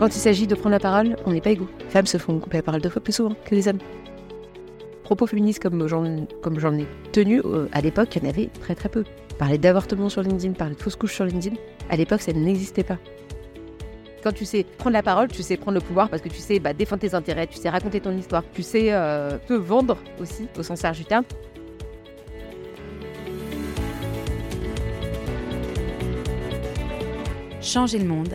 Quand il s'agit de prendre la parole, on n'est pas égaux. Les femmes se font couper la parole deux fois plus souvent que les hommes. Propos féministes comme j'en, comme j'en ai tenu, euh, à l'époque, il y en avait très très peu. Parler d'avortement sur LinkedIn, parler de fausse couche sur LinkedIn, à l'époque, ça n'existait pas. Quand tu sais prendre la parole, tu sais prendre le pouvoir parce que tu sais bah, défendre tes intérêts, tu sais raconter ton histoire, tu sais euh, te vendre aussi au sens large du terme. Changer le monde,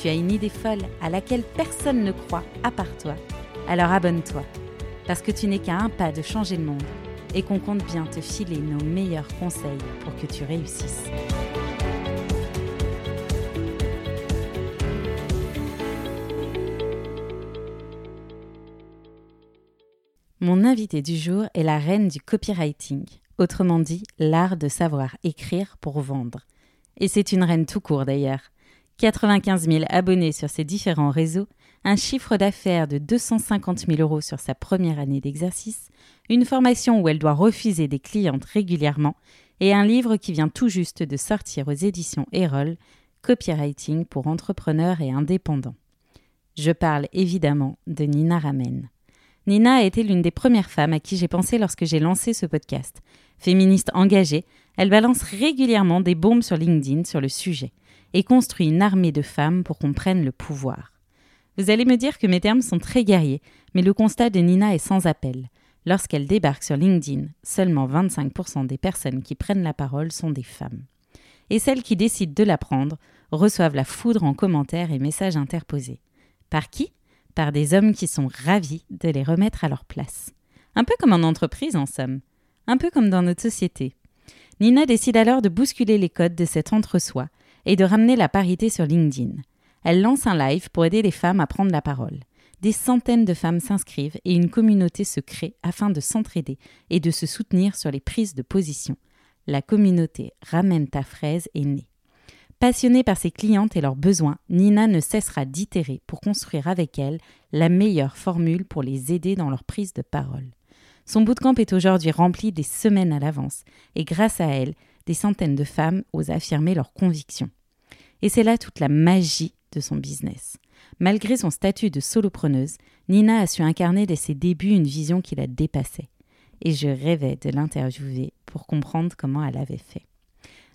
tu as une idée folle à laquelle personne ne croit à part toi, alors abonne-toi, parce que tu n'es qu'à un pas de changer le monde et qu'on compte bien te filer nos meilleurs conseils pour que tu réussisses. Mon invité du jour est la reine du copywriting, autrement dit l'art de savoir écrire pour vendre. Et c'est une reine tout court d'ailleurs. 95 000 abonnés sur ses différents réseaux, un chiffre d'affaires de 250 000 euros sur sa première année d'exercice, une formation où elle doit refuser des clientes régulièrement et un livre qui vient tout juste de sortir aux éditions Erol, Copywriting pour entrepreneurs et indépendants. Je parle évidemment de Nina Ramen. Nina a été l'une des premières femmes à qui j'ai pensé lorsque j'ai lancé ce podcast. Féministe engagée, elle balance régulièrement des bombes sur LinkedIn sur le sujet et construit une armée de femmes pour qu'on prenne le pouvoir. Vous allez me dire que mes termes sont très guerriers, mais le constat de Nina est sans appel. Lorsqu'elle débarque sur LinkedIn, seulement 25% des personnes qui prennent la parole sont des femmes. Et celles qui décident de la prendre reçoivent la foudre en commentaires et messages interposés. Par qui? Par des hommes qui sont ravis de les remettre à leur place. Un peu comme en entreprise en somme. Un peu comme dans notre société. Nina décide alors de bousculer les codes de cet entre-soi et de ramener la parité sur LinkedIn. Elle lance un live pour aider les femmes à prendre la parole. Des centaines de femmes s'inscrivent et une communauté se crée afin de s'entraider et de se soutenir sur les prises de position. La communauté Ramène ta fraise est née. Passionnée par ses clientes et leurs besoins, Nina ne cessera d'itérer pour construire avec elles la meilleure formule pour les aider dans leur prise de parole. Son bootcamp est aujourd'hui rempli des semaines à l'avance, et grâce à elle, des centaines de femmes osent affirmer leurs convictions. Et c'est là toute la magie de son business. Malgré son statut de solopreneuse, Nina a su incarner dès ses débuts une vision qui la dépassait. Et je rêvais de l'interviewer pour comprendre comment elle avait fait.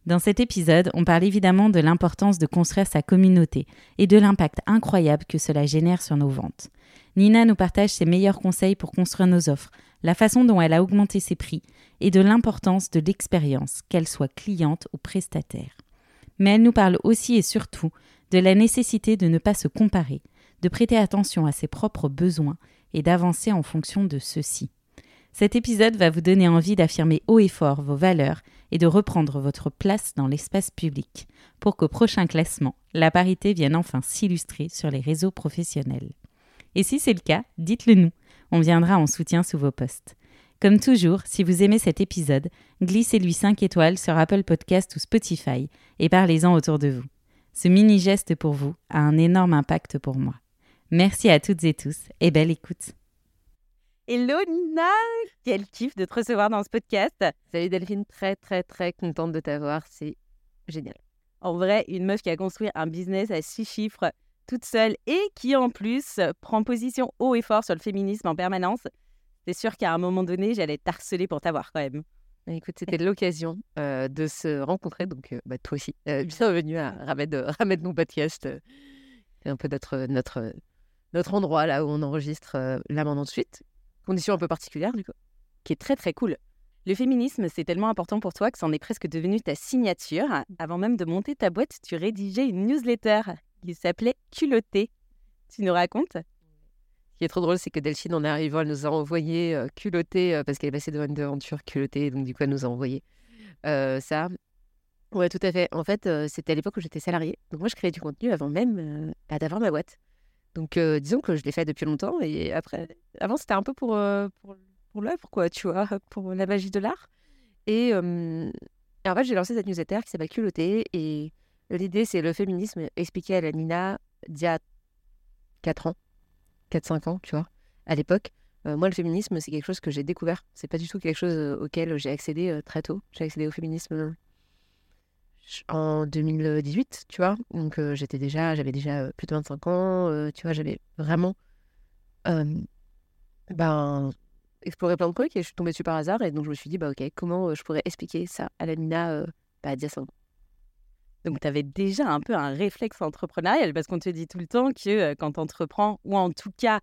Dans cet épisode, on parle évidemment de l'importance de construire sa communauté et de l'impact incroyable que cela génère sur nos ventes. Nina nous partage ses meilleurs conseils pour construire nos offres, la façon dont elle a augmenté ses prix et de l'importance de l'expérience, qu'elle soit cliente ou prestataire. Mais elle nous parle aussi et surtout de la nécessité de ne pas se comparer, de prêter attention à ses propres besoins et d'avancer en fonction de ceux-ci. Cet épisode va vous donner envie d'affirmer haut et fort vos valeurs et de reprendre votre place dans l'espace public, pour qu'au prochain classement, la parité vienne enfin s'illustrer sur les réseaux professionnels. Et si c'est le cas, dites-le nous, on viendra en soutien sous vos postes. Comme toujours, si vous aimez cet épisode, glissez-lui 5 étoiles sur Apple Podcast ou Spotify et parlez-en autour de vous. Ce mini geste pour vous a un énorme impact pour moi. Merci à toutes et tous et belle écoute. Hello Nina, quel kiff de te recevoir dans ce podcast. Salut Delphine, très très très contente de t'avoir, c'est génial. En vrai, une meuf qui a construit un business à six chiffres toute seule et qui en plus prend position haut et fort sur le féminisme en permanence, c'est sûr qu'à un moment donné, j'allais t'harceler pour t'avoir quand même. Bah, écoute, c'était l'occasion euh, de se rencontrer, donc euh, bah, toi aussi, euh, bienvenue à Ramed, Ramed mon podcast. c'est un peu notre, notre, notre endroit là où on enregistre là maintenant de suite. Condition un peu particulière du coup, qui est très très cool. Le féminisme, c'est tellement important pour toi que c'en est presque devenu ta signature. Avant même de monter ta boîte, tu rédigeais une newsletter qui s'appelait Culotté. Tu nous racontes? Ce qui est trop drôle, c'est que Delphine, en arrivant, elle nous a envoyé euh, Culotté euh, parce qu'elle est passée devant une aventure Culotté, donc du coup, elle nous a envoyé euh, ça. Ouais, tout à fait. En fait, c'était à l'époque où j'étais salariée. Donc moi, je créais du contenu avant même bah, d'avoir ma boîte. Donc, disons que je l'ai fait depuis longtemps. Et après, avant, c'était un peu pour, pour, pour l'œuvre, quoi, tu vois, pour la magie de l'art. Et, en fait, j'ai lancé cette newsletter qui s'appelle Culotté. Et l'idée, c'est le féminisme expliqué à la Nina d'il y a 4 ans, 4-5 ans, tu vois, à l'époque. moi, le féminisme, c'est quelque chose que j'ai découvert. C'est pas du tout quelque chose auquel j'ai accédé très tôt. J'ai accédé au féminisme en 2018, tu vois. Donc j'étais déjà, j'avais déjà plus de 25 ans, tu vois, j'avais vraiment ben, exploré plein de trucs et je suis tombée dessus par hasard. Et donc je me suis dit, bah ok, comment je pourrais expliquer ça à la Nina bah, à 10 ans? Donc, tu avais déjà un peu un réflexe entrepreneurial parce qu'on te dit tout le temps que quand tu entreprends, ou en tout cas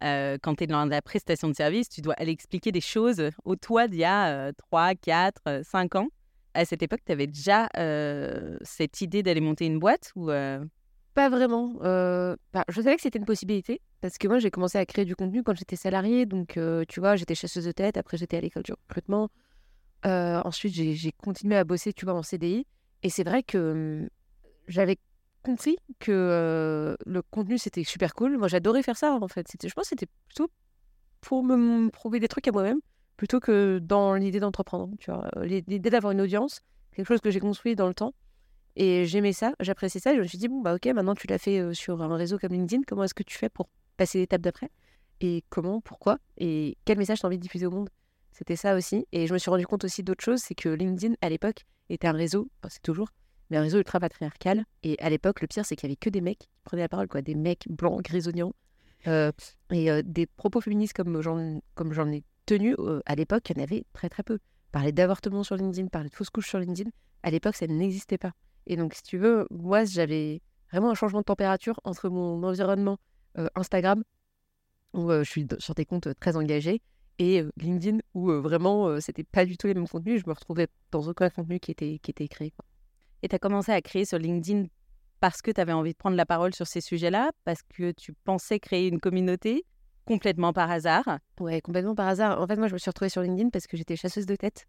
quand tu es dans la prestation de service, tu dois aller expliquer des choses au toi d'il y a 3, 4, 5 ans à cette époque, tu avais déjà cette idée d'aller monter une boîte ou Pas vraiment. Bah, je savais que c'était une possibilité parce que moi, j'ai commencé à créer du contenu quand j'étais salariée. Donc, tu vois, j'étais chasseuse de tête. Après, j'étais à l'école du recrutement. ensuite, j'ai continué à bosser, tu vois, en CDI. Et c'est vrai que mmh, j'avais compris que le contenu, c'était super cool. Moi, j'adorais faire ça, en fait. Je pense que c'était plutôt pour me prouver des trucs à moi-même plutôt que dans l'idée d'entreprendre. Tu vois, l'idée d'avoir une audience, quelque chose que j'ai construit dans le temps. Et j'aimais ça, j'appréciais ça. Et je me suis dit, bon, bah ok, maintenant tu l'as fait sur un réseau comme LinkedIn, comment est-ce que tu fais pour passer l'étape d'après? Et comment, pourquoi? Et quel message tu as envie de diffuser au monde? C'était ça aussi. Et je me suis rendu compte aussi d'autre chose, c'est que LinkedIn, à l'époque, était un réseau, enfin, c'est toujours, mais un réseau ultra patriarcal. Et à l'époque, le pire, c'est qu'il y avait que des mecs qui prenaient la parole, quoi. Des mecs blancs, grisonnants. Euh, et des propos féministes comme j'en, ai tenu, à l'époque, il y en avait très très peu. Parler d'avortement sur LinkedIn, parler de fausse couche sur LinkedIn, à l'époque, ça n'existait pas. Et donc, si tu veux, moi, j'avais vraiment un changement de température entre mon environnement Instagram, où je suis sur des comptes très engagés, et LinkedIn, où vraiment, c'était pas du tout les mêmes contenus. Je me retrouvais dans aucun contenu qui était, qui était créé. Quoi. Et tu as commencé à créer sur LinkedIn parce que tu avais envie de prendre la parole sur ces sujets-là, parce que tu pensais créer une communauté, complètement par hasard? Ouais, complètement par hasard. En fait, moi, je me suis retrouvée sur LinkedIn parce que j'étais chasseuse de tête.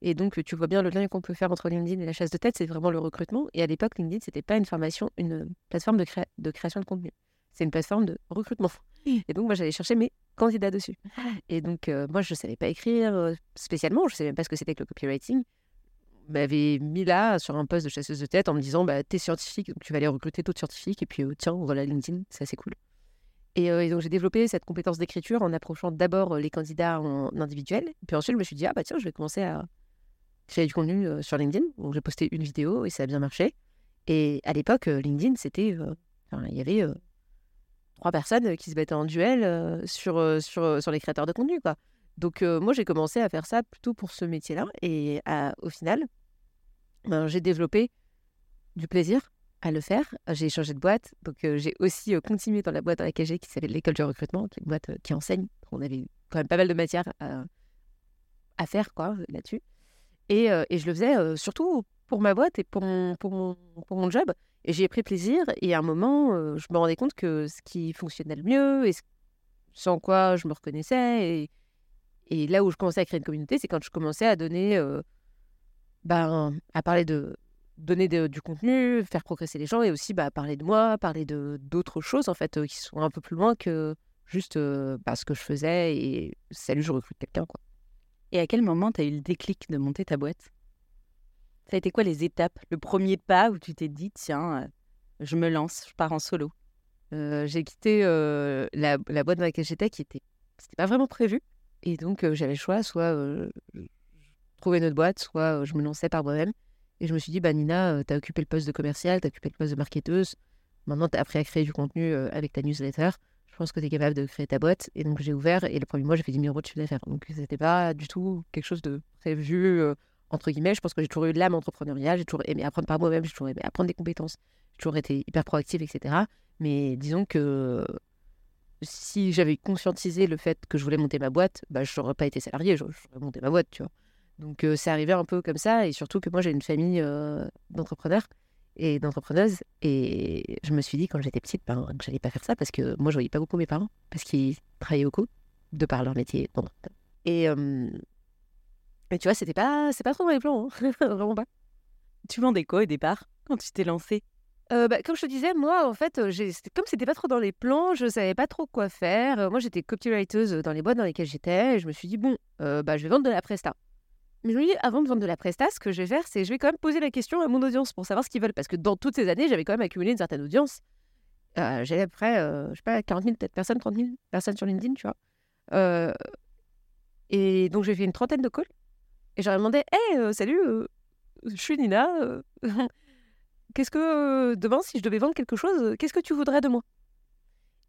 Et donc, tu vois bien le lien qu'on peut faire entre LinkedIn et la chasse de tête, c'est vraiment le recrutement. Et à l'époque, LinkedIn, c'était pas une formation, une plateforme de, de création de contenu. C'est une plateforme de recrutement. Et donc, moi, j'allais chercher mes candidats dessus. Et donc, euh, moi, je savais pas écrire euh, spécialement. Je savais même pas ce que c'était que le copywriting. m'avait mis là sur un poste de chasseuse de tête en me disant, bah, t'es scientifique, donc tu vas aller recruter d'autres scientifiques. Et puis, euh, tiens, voilà LinkedIn, c'est assez cool. Et, donc, j'ai développé cette compétence d'écriture en approchant d'abord les candidats en individuel. Puis ensuite, je me suis dit, ah bah tiens, je vais commencer à créer du contenu sur LinkedIn. Donc, j'ai posté une vidéo et ça a bien marché. Et à l'époque, LinkedIn, c'était. il y avait trois personnes qui se battaient en duel sur, sur, sur les créateurs de contenu, quoi. Donc, moi, j'ai commencé à faire ça plutôt pour ce métier-là. Et au final, ben, j'ai développé du plaisir à le faire. J'ai changé de boîte, donc j'ai aussi continué dans la boîte dans laquelle j'ai, qui s'appelle l'école du recrutement, une boîte qui enseigne. On avait quand même pas mal de matière à, à faire quoi là-dessus. Et, et, je le faisais surtout pour ma boîte et pour mon, pour mon, pour mon job. Et j'ai pris plaisir. Et à un moment, je me rendais compte que ce qui fonctionnait le mieux et en quoi je me reconnaissais, et, et là où je commençais à créer une communauté, c'est quand je commençais à donner, ben, à parler de donner du contenu, faire progresser les gens et aussi bah, parler de moi, parler de d'autres choses en fait qui sont un peu plus loin que juste bah, ce que je faisais et salut, je recrute quelqu'un quoi. Et à quel moment tu as eu le déclic de monter ta boîte? Ça a été quoi les étapes? Le premier pas où tu t'es dit tiens, je me lance, je pars en solo? J'ai quitté la, la, boîte dans laquelle j'étais qui était c'était pas vraiment prévu et donc j'avais le choix soit trouver une autre boîte, soit je me lançais par moi-même. Et je me suis dit, bah, Nina, euh, tu as occupé le poste de commercial, tu as occupé le poste de marketeuse. Maintenant, tu as appris à créer du contenu euh, avec ta newsletter. Je pense que tu es capable de créer ta boîte. Et donc, j'ai ouvert. Et le premier mois, j'ai fait 10 000 euros de chiffre d'affaires. Donc, c'était pas du tout quelque chose de prévu, euh, entre guillemets. Je pense que j'ai toujours eu l'âme entrepreneuriale. J'ai toujours aimé apprendre par moi-même. J'ai toujours aimé apprendre des compétences. J'ai toujours été hyper proactive, etc. Mais disons que si j'avais conscientisé le fait que je voulais monter ma boîte, bah, je n'aurais pas été salarié. J'aurais monté ma boîte, tu vois. Donc c'est arrivé un peu comme ça, et surtout que moi j'ai une famille d'entrepreneurs et d'entrepreneuses, et je me suis dit quand j'étais petite ben, que j'allais pas faire ça parce que moi je voyais pas beaucoup mes parents parce qu'ils travaillaient beaucoup de par leur métier Et, et tu vois, c'était pas, c'est pas trop dans les plans, hein. vraiment pas. Tu vendais quoi au départ quand tu t'es lancé Euh, bah, comme je te disais, moi, en fait, j'ai, comme c'était pas trop dans les plans, je savais pas trop quoi faire. moi, j'étais copywriter dans les boîtes dans lesquelles j'étais. Et je me suis dit, bon, bah, je vais vendre de la presta. Mais je me dis, avant de vendre de la presta, ce que je vais faire, c'est je vais quand même poser la question à mon audience pour savoir ce qu'ils veulent. Parce que dans toutes ces années, j'avais quand même accumulé une certaine audience. j'avais à peu près, je sais pas, 40 000 peut-être personnes, 30 000 personnes sur LinkedIn, tu vois. et donc, j'ai fait une trentaine de calls. Et j'aurais demandé, hé, salut, je suis Nina. qu'est-ce que demain, si je devais vendre quelque chose, qu'est-ce que tu voudrais de moi?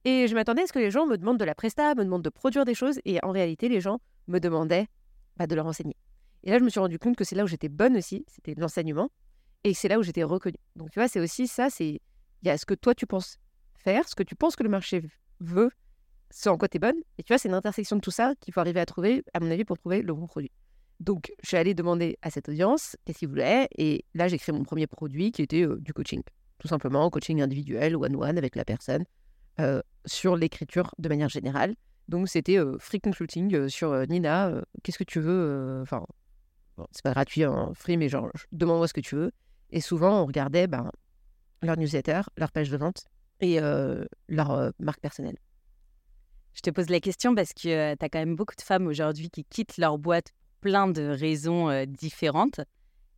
Et je m'attendais à ce que les gens me demandent de la presta, me demandent de produire des choses, et en réalité, les gens me demandaient bah, de leur enseigner. Et là, je me suis rendu compte que c'est là où j'étais bonne aussi, c'était l'enseignement, et c'est là où j'étais reconnue. Donc, tu vois, c'est aussi ça, c'est il y a ce que toi tu penses faire, ce que tu penses que le marché veut, ce en quoi tu es bonne, et tu vois, c'est une intersection de tout ça qu'il faut arriver à trouver, à mon avis, pour trouver le bon produit. Donc, je suis allée demander à cette audience qu'est-ce qu'ils voulaient. Et là, j'ai créé mon premier produit qui était euh, du coaching. Tout simplement, coaching individuel, one-one avec la personne, euh, sur l'écriture de manière générale. Donc, c'était euh, free consulting sur Nina. qu'est-ce que tu veux Enfin, c'est pas gratuit, hein, free, mais genre, demande-moi ce que tu veux. Et souvent, on regardait ben, leur newsletter, leur page de vente et leur marque personnelle. Je te pose la question parce que tu as quand même beaucoup de femmes aujourd'hui qui quittent leur boîte plein de raisons différentes.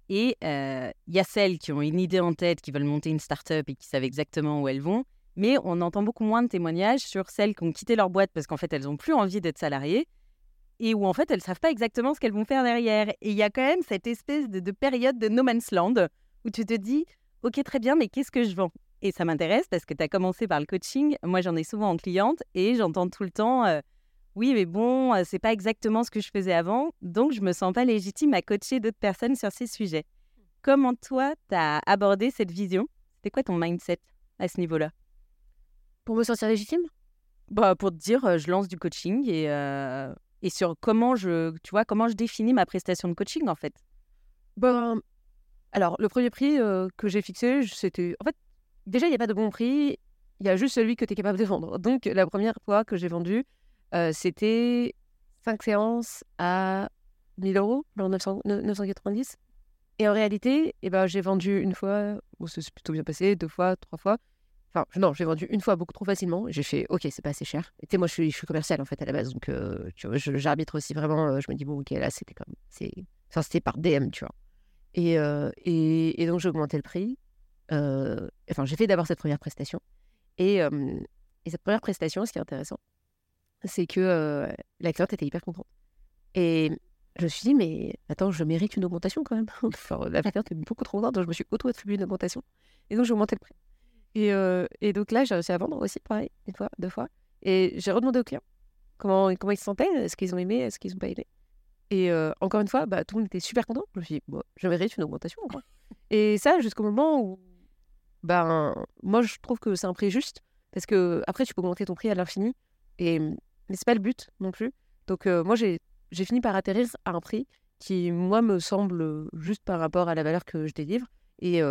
Et il y a celles qui ont une idée en tête, qui veulent monter une start-up et qui savent exactement où elles vont. Mais on entend beaucoup moins de témoignages sur celles qui ont quitté leur boîte parce qu'en fait, elles n'ont plus envie d'être salariées et où en fait, elles ne savent pas exactement ce qu'elles vont faire derrière. Et il y a quand même cette espèce de, de, période de no man's land où tu te dis, OK, très bien, mais qu'est-ce que je vends? Et ça m'intéresse parce que tu as commencé par le coaching. Moi, j'en ai souvent en cliente et j'entends tout le temps oui, mais bon, c'est pas exactement ce que je faisais avant, donc je me sens pas légitime à coacher d'autres personnes sur ces sujets. Comment toi, tu as abordé cette vision? C'était quoi ton mindset à ce niveau-là? Pour me sentir légitime? Bah, Pour te dire, je lance du coaching et, et sur comment je, tu vois, comment je définis ma prestation de coaching en fait. Ben, alors, le premier prix que j'ai fixé, c'était. En fait, déjà, il n'y a pas de bon prix, il y a juste celui que tu es capable de vendre. Donc, la première fois que j'ai vendu, c'était 5 séances à 1000 euros, 990. Et en réalité, eh ben, j'ai vendu une fois, bon, c'est plutôt bien passé, deux fois, trois fois. Enfin, non, j'ai vendu une fois beaucoup trop facilement. J'ai fait, ok, c'est pas assez cher. Et tu sais, moi, je suis, je suis commercial en fait à la base, donc vois, j'arbitre aussi vraiment. je me dis, bon, ok, là, c'était comme. Enfin, c'était par DM, tu vois. Et, et, et, donc, j'ai augmenté le prix. enfin, j'ai fait d'abord cette première prestation. Et, et cette première prestation, ce qui est intéressant, c'est que la cliente était hyper contente. Et je me suis dit, mais attends, je mérite une augmentation quand même. la cliente était beaucoup trop contente, donc je me suis auto-attribué une augmentation. Et donc, j'ai augmenté le prix. Et, et donc là, j'ai réussi à vendre aussi, pareil, une fois, deux fois. Et j'ai redemandé aux clients comment, comment ils se sentaient, est-ce qu'ils ont aimé, est-ce qu'ils n'ont pas aimé. Et encore une fois, bah, tout le monde était super content. Je me suis dit, bon, je mérite une augmentation. Quoi. et ça, jusqu'au moment où, ben, moi, je trouve que c'est un prix juste. Parce que après, tu peux augmenter ton prix à l'infini. Et mais c'est pas le but non plus. Donc moi, j'ai fini par atterrir à un prix qui, moi, me semble juste par rapport à la valeur que je délivre et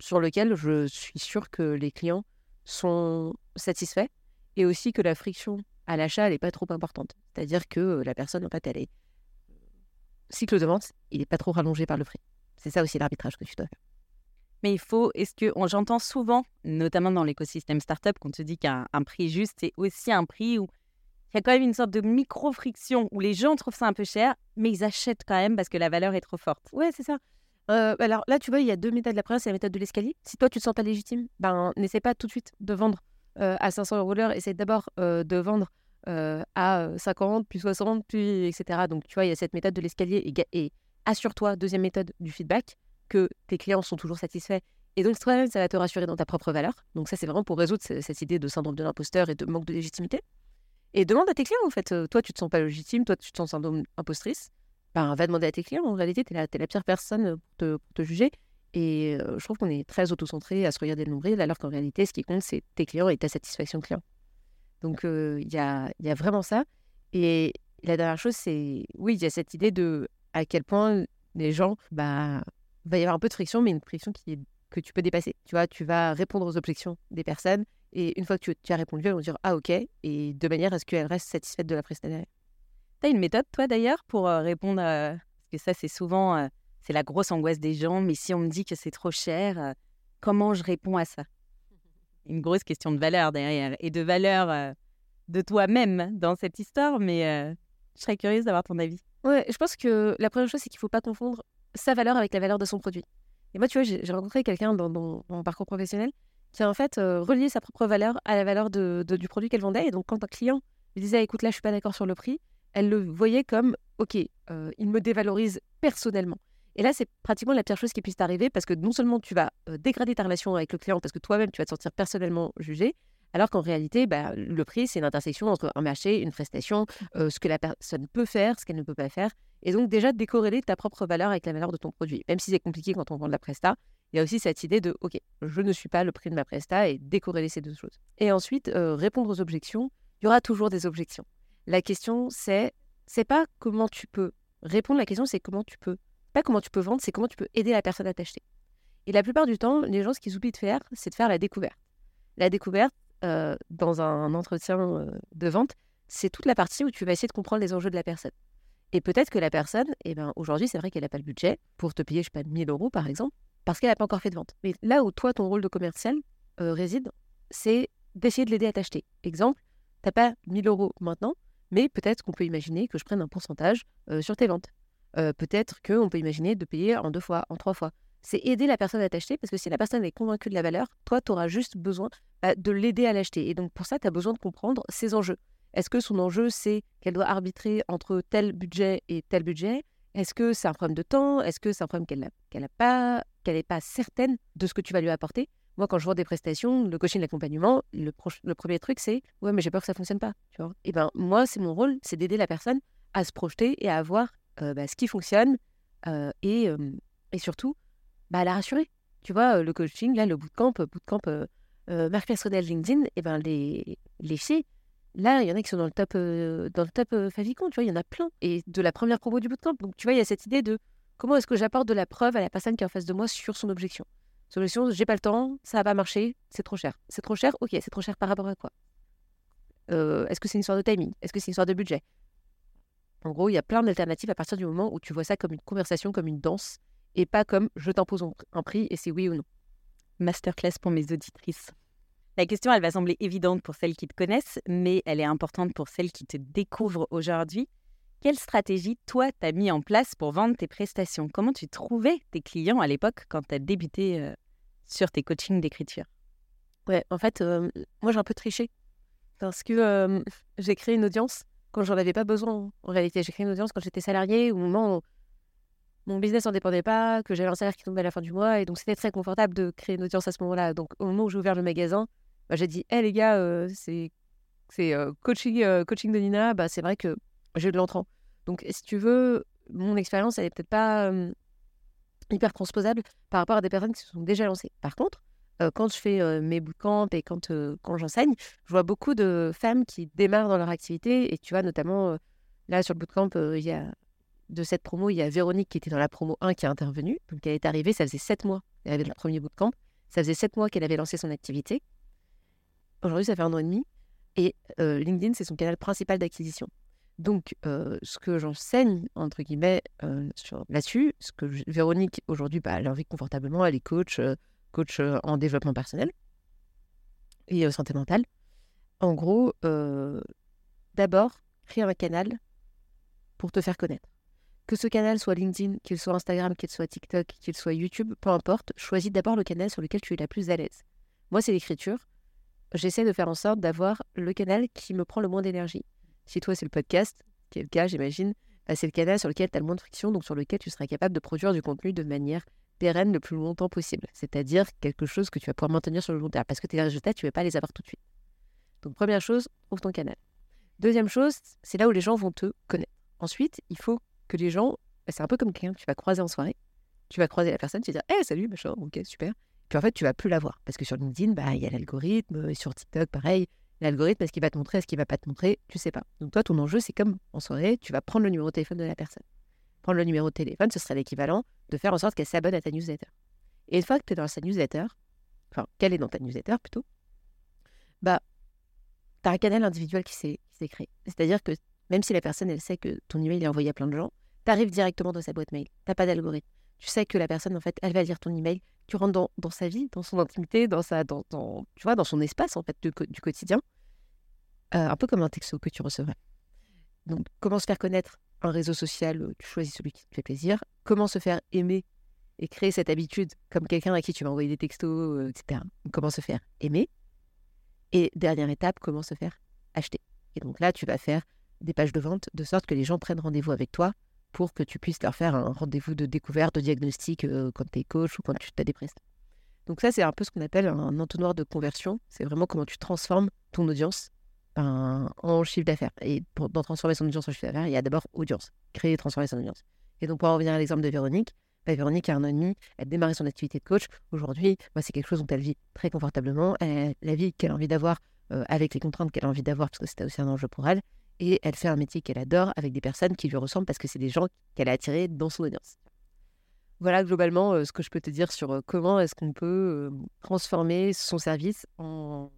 sur lequel je suis sûre que les clients sont satisfaits et aussi que la friction à l'achat, n'est pas trop importante. C'est-à-dire que la personne, en fait, elle est... Cycle de vente, il n'est pas trop rallongé par le prix. C'est ça aussi l'arbitrage que tu dois faire. Mais il faut, est-ce que j'entends souvent, notamment dans l'écosystème startup, qu'on te dit qu'un prix juste, c'est aussi un prix où il y a quand même une sorte de micro-friction où les gens trouvent ça un peu cher, mais ils achètent quand même parce que la valeur est trop forte. Ouais, c'est ça. Euh, alors là, tu vois, il y a deux méthodes. La première, c'est la méthode de l'escalier. Si toi, tu te sens pas légitime, ben, n'essaie pas tout de suite de vendre euh, à 500 euros l'heure. Essaie d'abord euh, de vendre à 50, puis 60, puis etc. Donc, tu vois, il y a cette méthode de l'escalier. Et, assure-toi, deuxième méthode, du feedback, que tes clients sont toujours satisfaits. Et donc, toi-même, ça va te rassurer dans ta propre valeur. Donc, ça, c'est vraiment pour résoudre cette idée de syndrome de l'imposteur et de manque de légitimité. Et demande à tes clients, en fait. Euh, toi, tu te sens pas légitime, toi, tu te sens impostrice. Ben, va demander à tes clients. En réalité, tu es, la pire personne pour te, juger. Et euh, je trouve qu'on est très auto-centré à se regarder le nombril, alors qu'en réalité, ce qui compte, c'est tes clients et ta satisfaction client. Donc, euh, il y, a, y, a, vraiment ça. Et la dernière chose, c'est, oui, il y a cette idée de à quel point les gens, bah, va y avoir un peu de friction, mais une friction qui est, que tu peux dépasser. Tu vois, tu vas répondre aux objections des personnes et une fois que tu, as répondu, elles vont dire Ah, ok. Et de manière à ce qu'elles restent satisfaites de la prestataire. Tu as une méthode, toi, d'ailleurs, pour euh, répondre à. Parce que ça, c'est souvent. Euh, c'est la grosse angoisse des gens. Mais si on me dit que c'est trop cher, euh, comment je réponds à ça? Une grosse question de valeur derrière et de valeur euh, de toi-même dans cette histoire, mais euh, je serais curieuse d'avoir ton avis. Ouais, je pense que la première chose, c'est qu'il ne faut pas confondre sa valeur avec la valeur de son produit. Et moi, tu vois, j'ai rencontré quelqu'un dans, mon parcours professionnel qui a en fait euh, relié sa propre valeur à la valeur de, du produit qu'elle vendait. Et donc, quand un client lui disait, écoute, là, je suis pas d'accord sur le prix, elle le voyait comme, ok, euh, il me dévalorise personnellement. Et là, c'est pratiquement la pire chose qui puisse t'arriver parce que non seulement tu vas euh, dégrader ta relation avec le client parce que toi-même, tu vas te sentir personnellement jugé, alors qu'en réalité, bah, le prix, c'est une intersection entre un marché, une prestation, euh, ce que la personne peut faire, ce qu'elle ne peut pas faire. Et donc déjà, décorréler ta propre valeur avec la valeur de ton produit. Même si c'est compliqué quand on vend de la presta, il y a aussi cette idée de, OK, je ne suis pas le prix de ma presta et décorréler ces deux choses. Et ensuite, euh, répondre aux objections. Il y aura toujours des objections. La question, c'est, c'est pas comment tu peux répondre, la question, c'est comment tu peux, pas comment tu peux vendre, c'est comment tu peux aider la personne à t'acheter. Et la plupart du temps, les gens, ce qu'ils oublient de faire, c'est de faire la découverte. La découverte, euh, dans un entretien euh, de vente, c'est toute la partie où tu vas essayer de comprendre les enjeux de la personne. Et peut-être que la personne, eh ben, aujourd'hui, c'est vrai qu'elle n'a pas le budget pour te payer, je sais pas, 1000 euros par exemple, parce qu'elle n'a pas encore fait de vente. Mais là où toi, ton rôle de commercial euh, réside, c'est d'essayer de l'aider à t'acheter. Exemple, tu n'as pas 1000 euros maintenant, mais peut-être qu'on peut imaginer que je prenne un pourcentage sur tes ventes. peut-être qu'on peut imaginer de payer en deux fois, en trois fois c'est aider la personne à t'acheter parce que si la personne est convaincue de la valeur, toi, tu auras juste besoin bah, de l'aider à l'acheter. Et donc, pour ça, tu as besoin de comprendre ses enjeux. Est-ce que son enjeu, c'est qu'elle doit arbitrer entre tel budget et tel budget? Est-ce que c'est un problème de temps? Est-ce que c'est un problème qu'elle n'est qu'elle pas, qu'elle pas certaine de ce que tu vas lui apporter? Moi, quand je vois des prestations, le coaching, l'accompagnement, le, premier truc, c'est Ouais, mais j'ai peur que ça ne fonctionne pas. Tu vois et ben, moi, c'est mon rôle, c'est d'aider la personne à se projeter et à voir bah, ce qui fonctionne et surtout bah, la rassurer. Tu vois, le coaching, là, le bootcamp, bootcamp euh, euh, marque personnelle LinkedIn, et eh ben les, les filles, là, il y en a qui sont dans le top, dans le top favicon, tu vois, il y en a plein. Et de la première promo du bootcamp. Donc, tu vois, il y a cette idée de comment est-ce que j'apporte de la preuve à la personne qui est en face de moi sur son objection. Son objection, j'ai pas le temps, ça va pas marcher, c'est trop cher. C'est trop cher, ok, c'est trop cher par rapport à quoi? Est-ce que c'est une histoire de timing? Est-ce que c'est une histoire de budget? En gros, il y a plein d'alternatives à partir du moment où tu vois ça comme une conversation, comme une danse, et pas comme je t'impose un prix et c'est oui ou non. Masterclass pour mes auditrices. La question, elle va sembler évidente pour celles qui te connaissent, mais elle est importante pour celles qui te découvrent aujourd'hui. Quelle stratégie, toi, t'as mis en place pour vendre tes prestations? Comment tu trouvais tes clients à l'époque quand tu as débuté euh, sur tes coachings d'écriture? Ouais, en fait, euh, moi, j'ai un peu triché parce que euh, j'ai créé une audience quand j'en avais pas besoin. En réalité, j'ai créé une audience quand j'étais salarié, au moment où mon business n'en dépendait pas, que j'avais un salaire qui tombait à la fin du mois. Et donc, c'était très confortable de créer une audience à ce moment-là. Donc, au moment où j'ai ouvert le magasin, bah, j'ai dit Hé les gars, euh, c'est euh, coaching, euh, coaching de Nina. Bah, c'est vrai que j'ai de l'entrant. Donc, si tu veux, mon expérience, elle n'est peut-être pas hyper transposable par rapport à des personnes qui se sont déjà lancées. Par contre, quand je fais mes bootcamps et quand, quand j'enseigne, je vois beaucoup de femmes qui démarrent dans leur activité. Et tu vois, notamment, là, sur le bootcamp, il y a de cette promo, il y a Véronique qui était dans la promo 1 qui est intervenue. Donc, elle est arrivée, ça faisait 7 mois. Elle avait le premier bootcamp. Ça faisait 7 mois qu'elle avait lancé son activité. Aujourd'hui, ça fait un an et demi. Et euh, LinkedIn, c'est son canal principal d'acquisition. Donc, euh, ce que j'enseigne, entre guillemets, euh, là-dessus, ce que Véronique, aujourd'hui, bah, elle en vit confortablement. Elle est coach, coach en développement personnel et santé mentale. En gros, d'abord, créer un canal pour te faire connaître. Que ce canal soit LinkedIn, qu'il soit Instagram, qu'il soit TikTok, qu'il soit YouTube, peu importe, choisis d'abord le canal sur lequel tu es la plus à l'aise. Moi, c'est l'écriture. J'essaie de faire en sorte d'avoir le canal qui me prend le moins d'énergie. Si toi, c'est le podcast, qui est le cas, j'imagine, bah, c'est le canal sur lequel tu as le moins de friction, donc sur lequel tu seras capable de produire du contenu de manière pérenne le plus longtemps possible. C'est-à-dire quelque chose que tu vas pouvoir maintenir sur le long terme. Parce que tes résultats, tu ne vas pas les avoir tout de suite. Donc, première chose, trouve ton canal. Deuxième chose, c'est là où les gens vont te connaître. Ensuite, il faut que les gens, bah, c'est un peu comme quelqu'un que tu vas croiser en soirée. Tu vas croiser la personne, tu vas dire Hey, salut, machin, ok, super. Puis en fait, tu vas plus la voir. Parce que sur LinkedIn, bah, il y a l'algorithme, sur TikTok, pareil. L'algorithme, est-ce qu'il va te montrer, est-ce qu'il va pas te montrer? Tu sais pas. Donc toi, ton enjeu, c'est comme en soirée, tu vas prendre le numéro de téléphone de la personne. Prendre le numéro de téléphone, ce serait l'équivalent de faire en sorte qu'elle s'abonne à ta newsletter. Et une fois que tu es dans sa newsletter, enfin, qu'elle est dans ta newsletter plutôt, bah, tu as un canal individuel qui s'est créé. C'est-à-dire que même si la personne, elle sait que ton email est envoyé à plein de gens, tu arrives directement dans sa boîte mail. Tu pas d'algorithme. Tu sais que la personne, en fait, elle va lire ton email. Tu rentres dans, sa vie, dans son intimité, dans, sa, dans, tu vois, dans son espace, en fait, du, quotidien. Euh, un peu comme un texto que tu recevrais. Donc, comment se faire connaître un réseau social Tu choisis celui qui te fait plaisir. Comment se faire aimer et créer cette habitude comme quelqu'un à qui tu vas envoyer des textos, etc. comment se faire aimer. Et dernière étape, comment se faire acheter. Et donc là, tu vas faire des pages de vente de sorte que les gens prennent rendez-vous avec toi pour que tu puisses leur faire un rendez-vous de découverte, de diagnostic quand tu es coach ou quand tu as des. Donc ça, c'est un peu ce qu'on appelle un entonnoir de conversion. C'est vraiment comment tu transformes ton audience en chiffre d'affaires. Et pour dans transformer son audience en chiffre d'affaires, il y a d'abord audience, créer et transformer son audience. Et donc pour en revenir à l'exemple de Véronique, bah, Véronique a un an et demi, elle a démarré son activité de coach. Aujourd'hui, c'est quelque chose dont elle vit très confortablement. Elle, la vie qu'elle a envie d'avoir avec les contraintes qu'elle a envie d'avoir, parce que c'était aussi un enjeu pour elle et elle fait un métier qu'elle adore avec des personnes qui lui ressemblent parce que c'est des gens qu'elle a attirés dans son audience. Voilà globalement euh, ce que je peux te dire sur euh, comment est-ce qu'on peut euh, transformer son service en...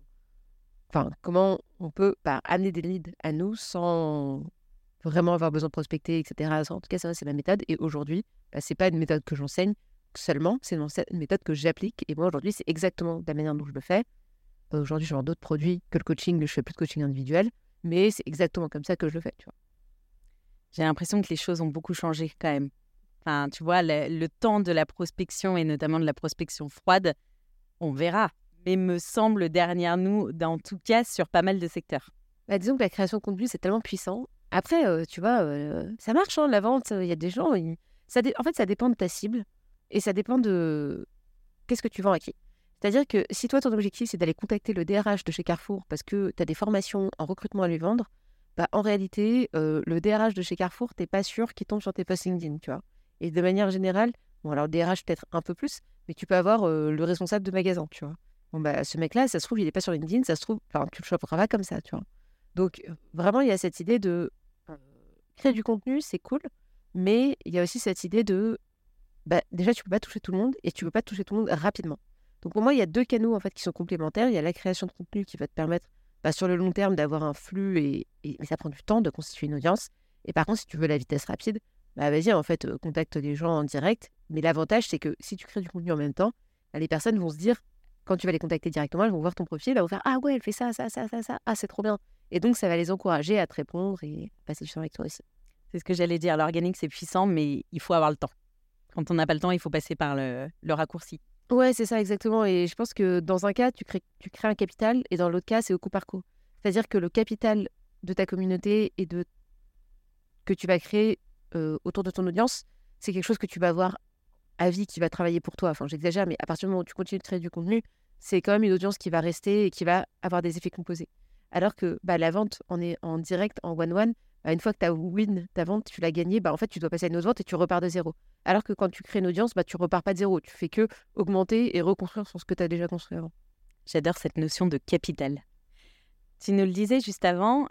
Enfin, comment on peut bah, amener des leads à nous sans vraiment avoir besoin de prospecter, etc. En tout cas, c'est ma méthode. Et aujourd'hui, bah, ce n'est pas une méthode que j'enseigne seulement, c'est une méthode que j'applique. Et moi, aujourd'hui, c'est exactement la manière dont je le fais. Aujourd'hui, je vends d'autres produits que le coaching, je fais plus de coaching individuel mais c'est exactement comme ça que je le fais, tu vois. J'ai l'impression que les choses ont beaucoup changé quand même. Enfin, tu vois, le, temps de la prospection et notamment de la prospection froide, on verra. Mais me semble derrière nous, en tout cas, sur pas mal de secteurs. Bah, disons que la création de contenu, c'est tellement puissant. Après, euh, tu vois, euh, ça marche, hein, la vente. Il y a des gens. Ça En fait, ça dépend de ta cible et ça dépend de qu'est-ce que tu vends à qui. C'est-à-dire que si toi, ton objectif, c'est d'aller contacter le DRH de chez Carrefour parce que tu as des formations en recrutement à lui vendre, bah, en réalité, euh, le DRH de chez Carrefour, tu n'es pas sûr qu'il tombe sur tes posts LinkedIn, tu vois. Et de manière générale, bon, alors le DRH peut-être un peu plus, mais tu peux avoir euh, le responsable de magasin, tu vois. Bon, bah, ce mec-là, ça se trouve, il n'est pas sur LinkedIn, ça se trouve, enfin, tu le choperas pas comme ça, tu vois. Donc, euh, vraiment, il y a cette idée de créer du contenu, c'est cool, mais il y a aussi cette idée de, bah, déjà, tu peux pas toucher tout le monde et tu peux pas toucher tout le monde rapidement. Donc pour moi, il y a deux canaux en qui sont complémentaires. Il y a la création de contenu qui va te permettre bah, sur le long terme d'avoir un flux et, mais ça prend du temps de constituer une audience. Et par contre, si tu veux la vitesse rapide, bah vas-y en fait euh, contacte les gens en direct. Mais l'avantage c'est que si tu crées du contenu en même temps, bah, les personnes vont se dire quand tu vas les contacter directement, elles vont voir ton profil, elles vont faire ah ouais elle fait ça ça ça ça ça ah c'est trop bien. Et donc ça va les encourager à te répondre et passer du temps avec toi aussi. C'est ce que j'allais dire. L'organique c'est puissant, mais il faut avoir le temps. Quand on n'a pas le temps, il faut passer par le raccourci. Ouais, c'est ça exactement. Et je pense que dans un cas, tu crées, tu crées un capital et dans l'autre cas, c'est au coup par coup. C'est-à-dire que le capital de ta communauté et de que tu vas créer euh, autour de ton audience, c'est quelque chose que tu vas avoir à vie, qui va travailler pour toi. Enfin, j'exagère, mais à partir du moment où tu continues de créer du contenu, c'est quand même une audience qui va rester et qui va avoir des effets composés. Alors que bah, la vente, on est en direct, en one-one, une fois que tu as win ta vente, tu l'as gagnée, bah, en fait, tu dois passer à une autre vente et tu repars de zéro. Alors que quand tu crées une audience, bah, tu repars pas de zéro. Tu fais que augmenter et reconstruire sur ce que tu as déjà construit avant. J'adore cette notion de capital. Tu nous le disais juste avant,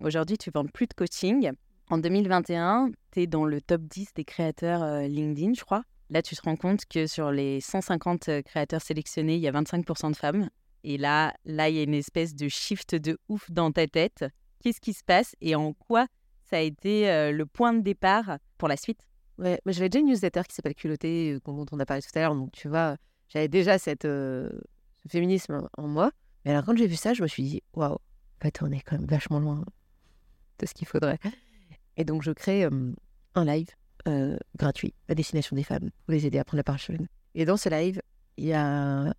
aujourd'hui, tu vends plus de coaching. En 2021, tu es dans le top 10 des créateurs euh, LinkedIn, je crois. Là, tu te rends compte que sur les 150 euh, créateurs sélectionnés, il y a 25% de femmes. Et là, là, il y a une espèce de shift de ouf dans ta tête qu'est-ce qui se passe et en quoi ça a été euh, le point de départ pour la suite? Ouais, j'avais déjà une newsletter qui s'appelle Culotté, euh, dont on a parlé tout à l'heure. Donc, tu vois, j'avais déjà euh, ce féminisme en moi. Mais alors, quand j'ai vu ça, je me suis dit, waouh, en fait, on est quand même vachement loin de ce qu'il faudrait. Et donc, je crée un live gratuit à destination des femmes pour les aider à prendre la parole Et dans ce live, il y a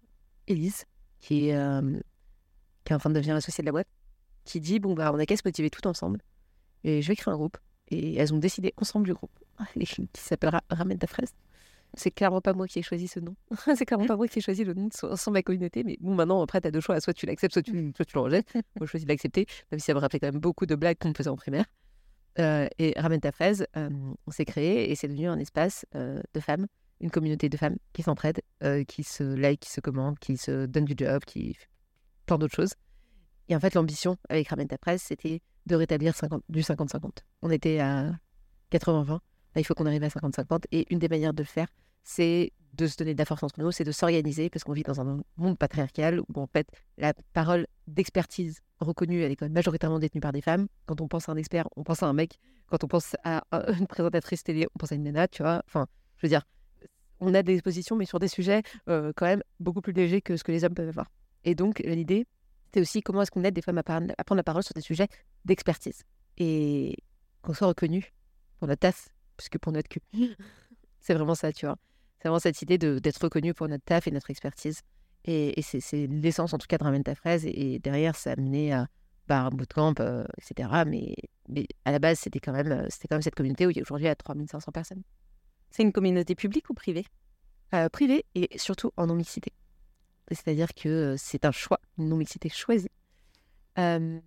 Elise, qui, est, qui est en train de devenir associée de la boîte, qui dit bon bah on a qu'à se motiver tout ensemble et je vais créer un groupe et elles ont décidé ensemble du groupe qui s'appellera Ramène ta fraise. C'est clairement pas moi qui ai choisi ce nom. c'est clairement pas moi qui ai choisi le nom sans ma communauté. Mais bon, maintenant, après, tu as deux choix. Soit tu l'acceptes, soit tu, mm. soit tu le rejettes. moi, je choisis de l'accepter, même si ça me rappelait quand même beaucoup de blagues qu'on faisait en primaire. Euh, et Ramène ta fraise, euh, on s'est créé et c'est devenu un espace euh, de femmes, une communauté de femmes qui s'entraident, qui se like, qui se commandent, qui se donnent du job, qui plein d'autres choses. Et en fait, l'ambition avec Ramène ta presse, c'était de rétablir 50, du 50-50. On était à 80-20. Là, il faut qu'on arrive à 50-50. Et une des manières de le faire, c'est de se donner de la force entre nous, c'est de s'organiser, parce qu'on vit dans un monde patriarcal où, en fait, la parole d'expertise reconnue, elle est quand même majoritairement détenue par des femmes. Quand on pense à un expert, on pense à un mec. Quand on pense à une présentatrice télé, on pense à une nana, tu vois. Enfin, je veux dire, on a des expositions, mais sur des sujets quand même beaucoup plus légers que ce que les hommes peuvent avoir. Et donc, l'idée, c'est aussi comment est-ce qu'on aide des femmes à, prendre la parole sur des sujets d'expertise. Et qu'on soit reconnu pour notre taf, puisque pour notre cul. c'est vraiment ça, tu vois. C'est vraiment cette idée d'être reconnu pour notre taf et notre expertise. Et, c'est l'essence, en tout cas, de Ramène ta fraise. Et, derrière, ça a mené à bah, un bootcamp, euh, etc. Mais, mais à la base, c'était quand, même, euh, quand même cette communauté où il y a aujourd'hui à 3500 personnes. C'est une communauté publique ou privée? Euh, Privée et surtout en non-mixité. C'est-à-dire que c'est un choix, une non-mixité choisie. une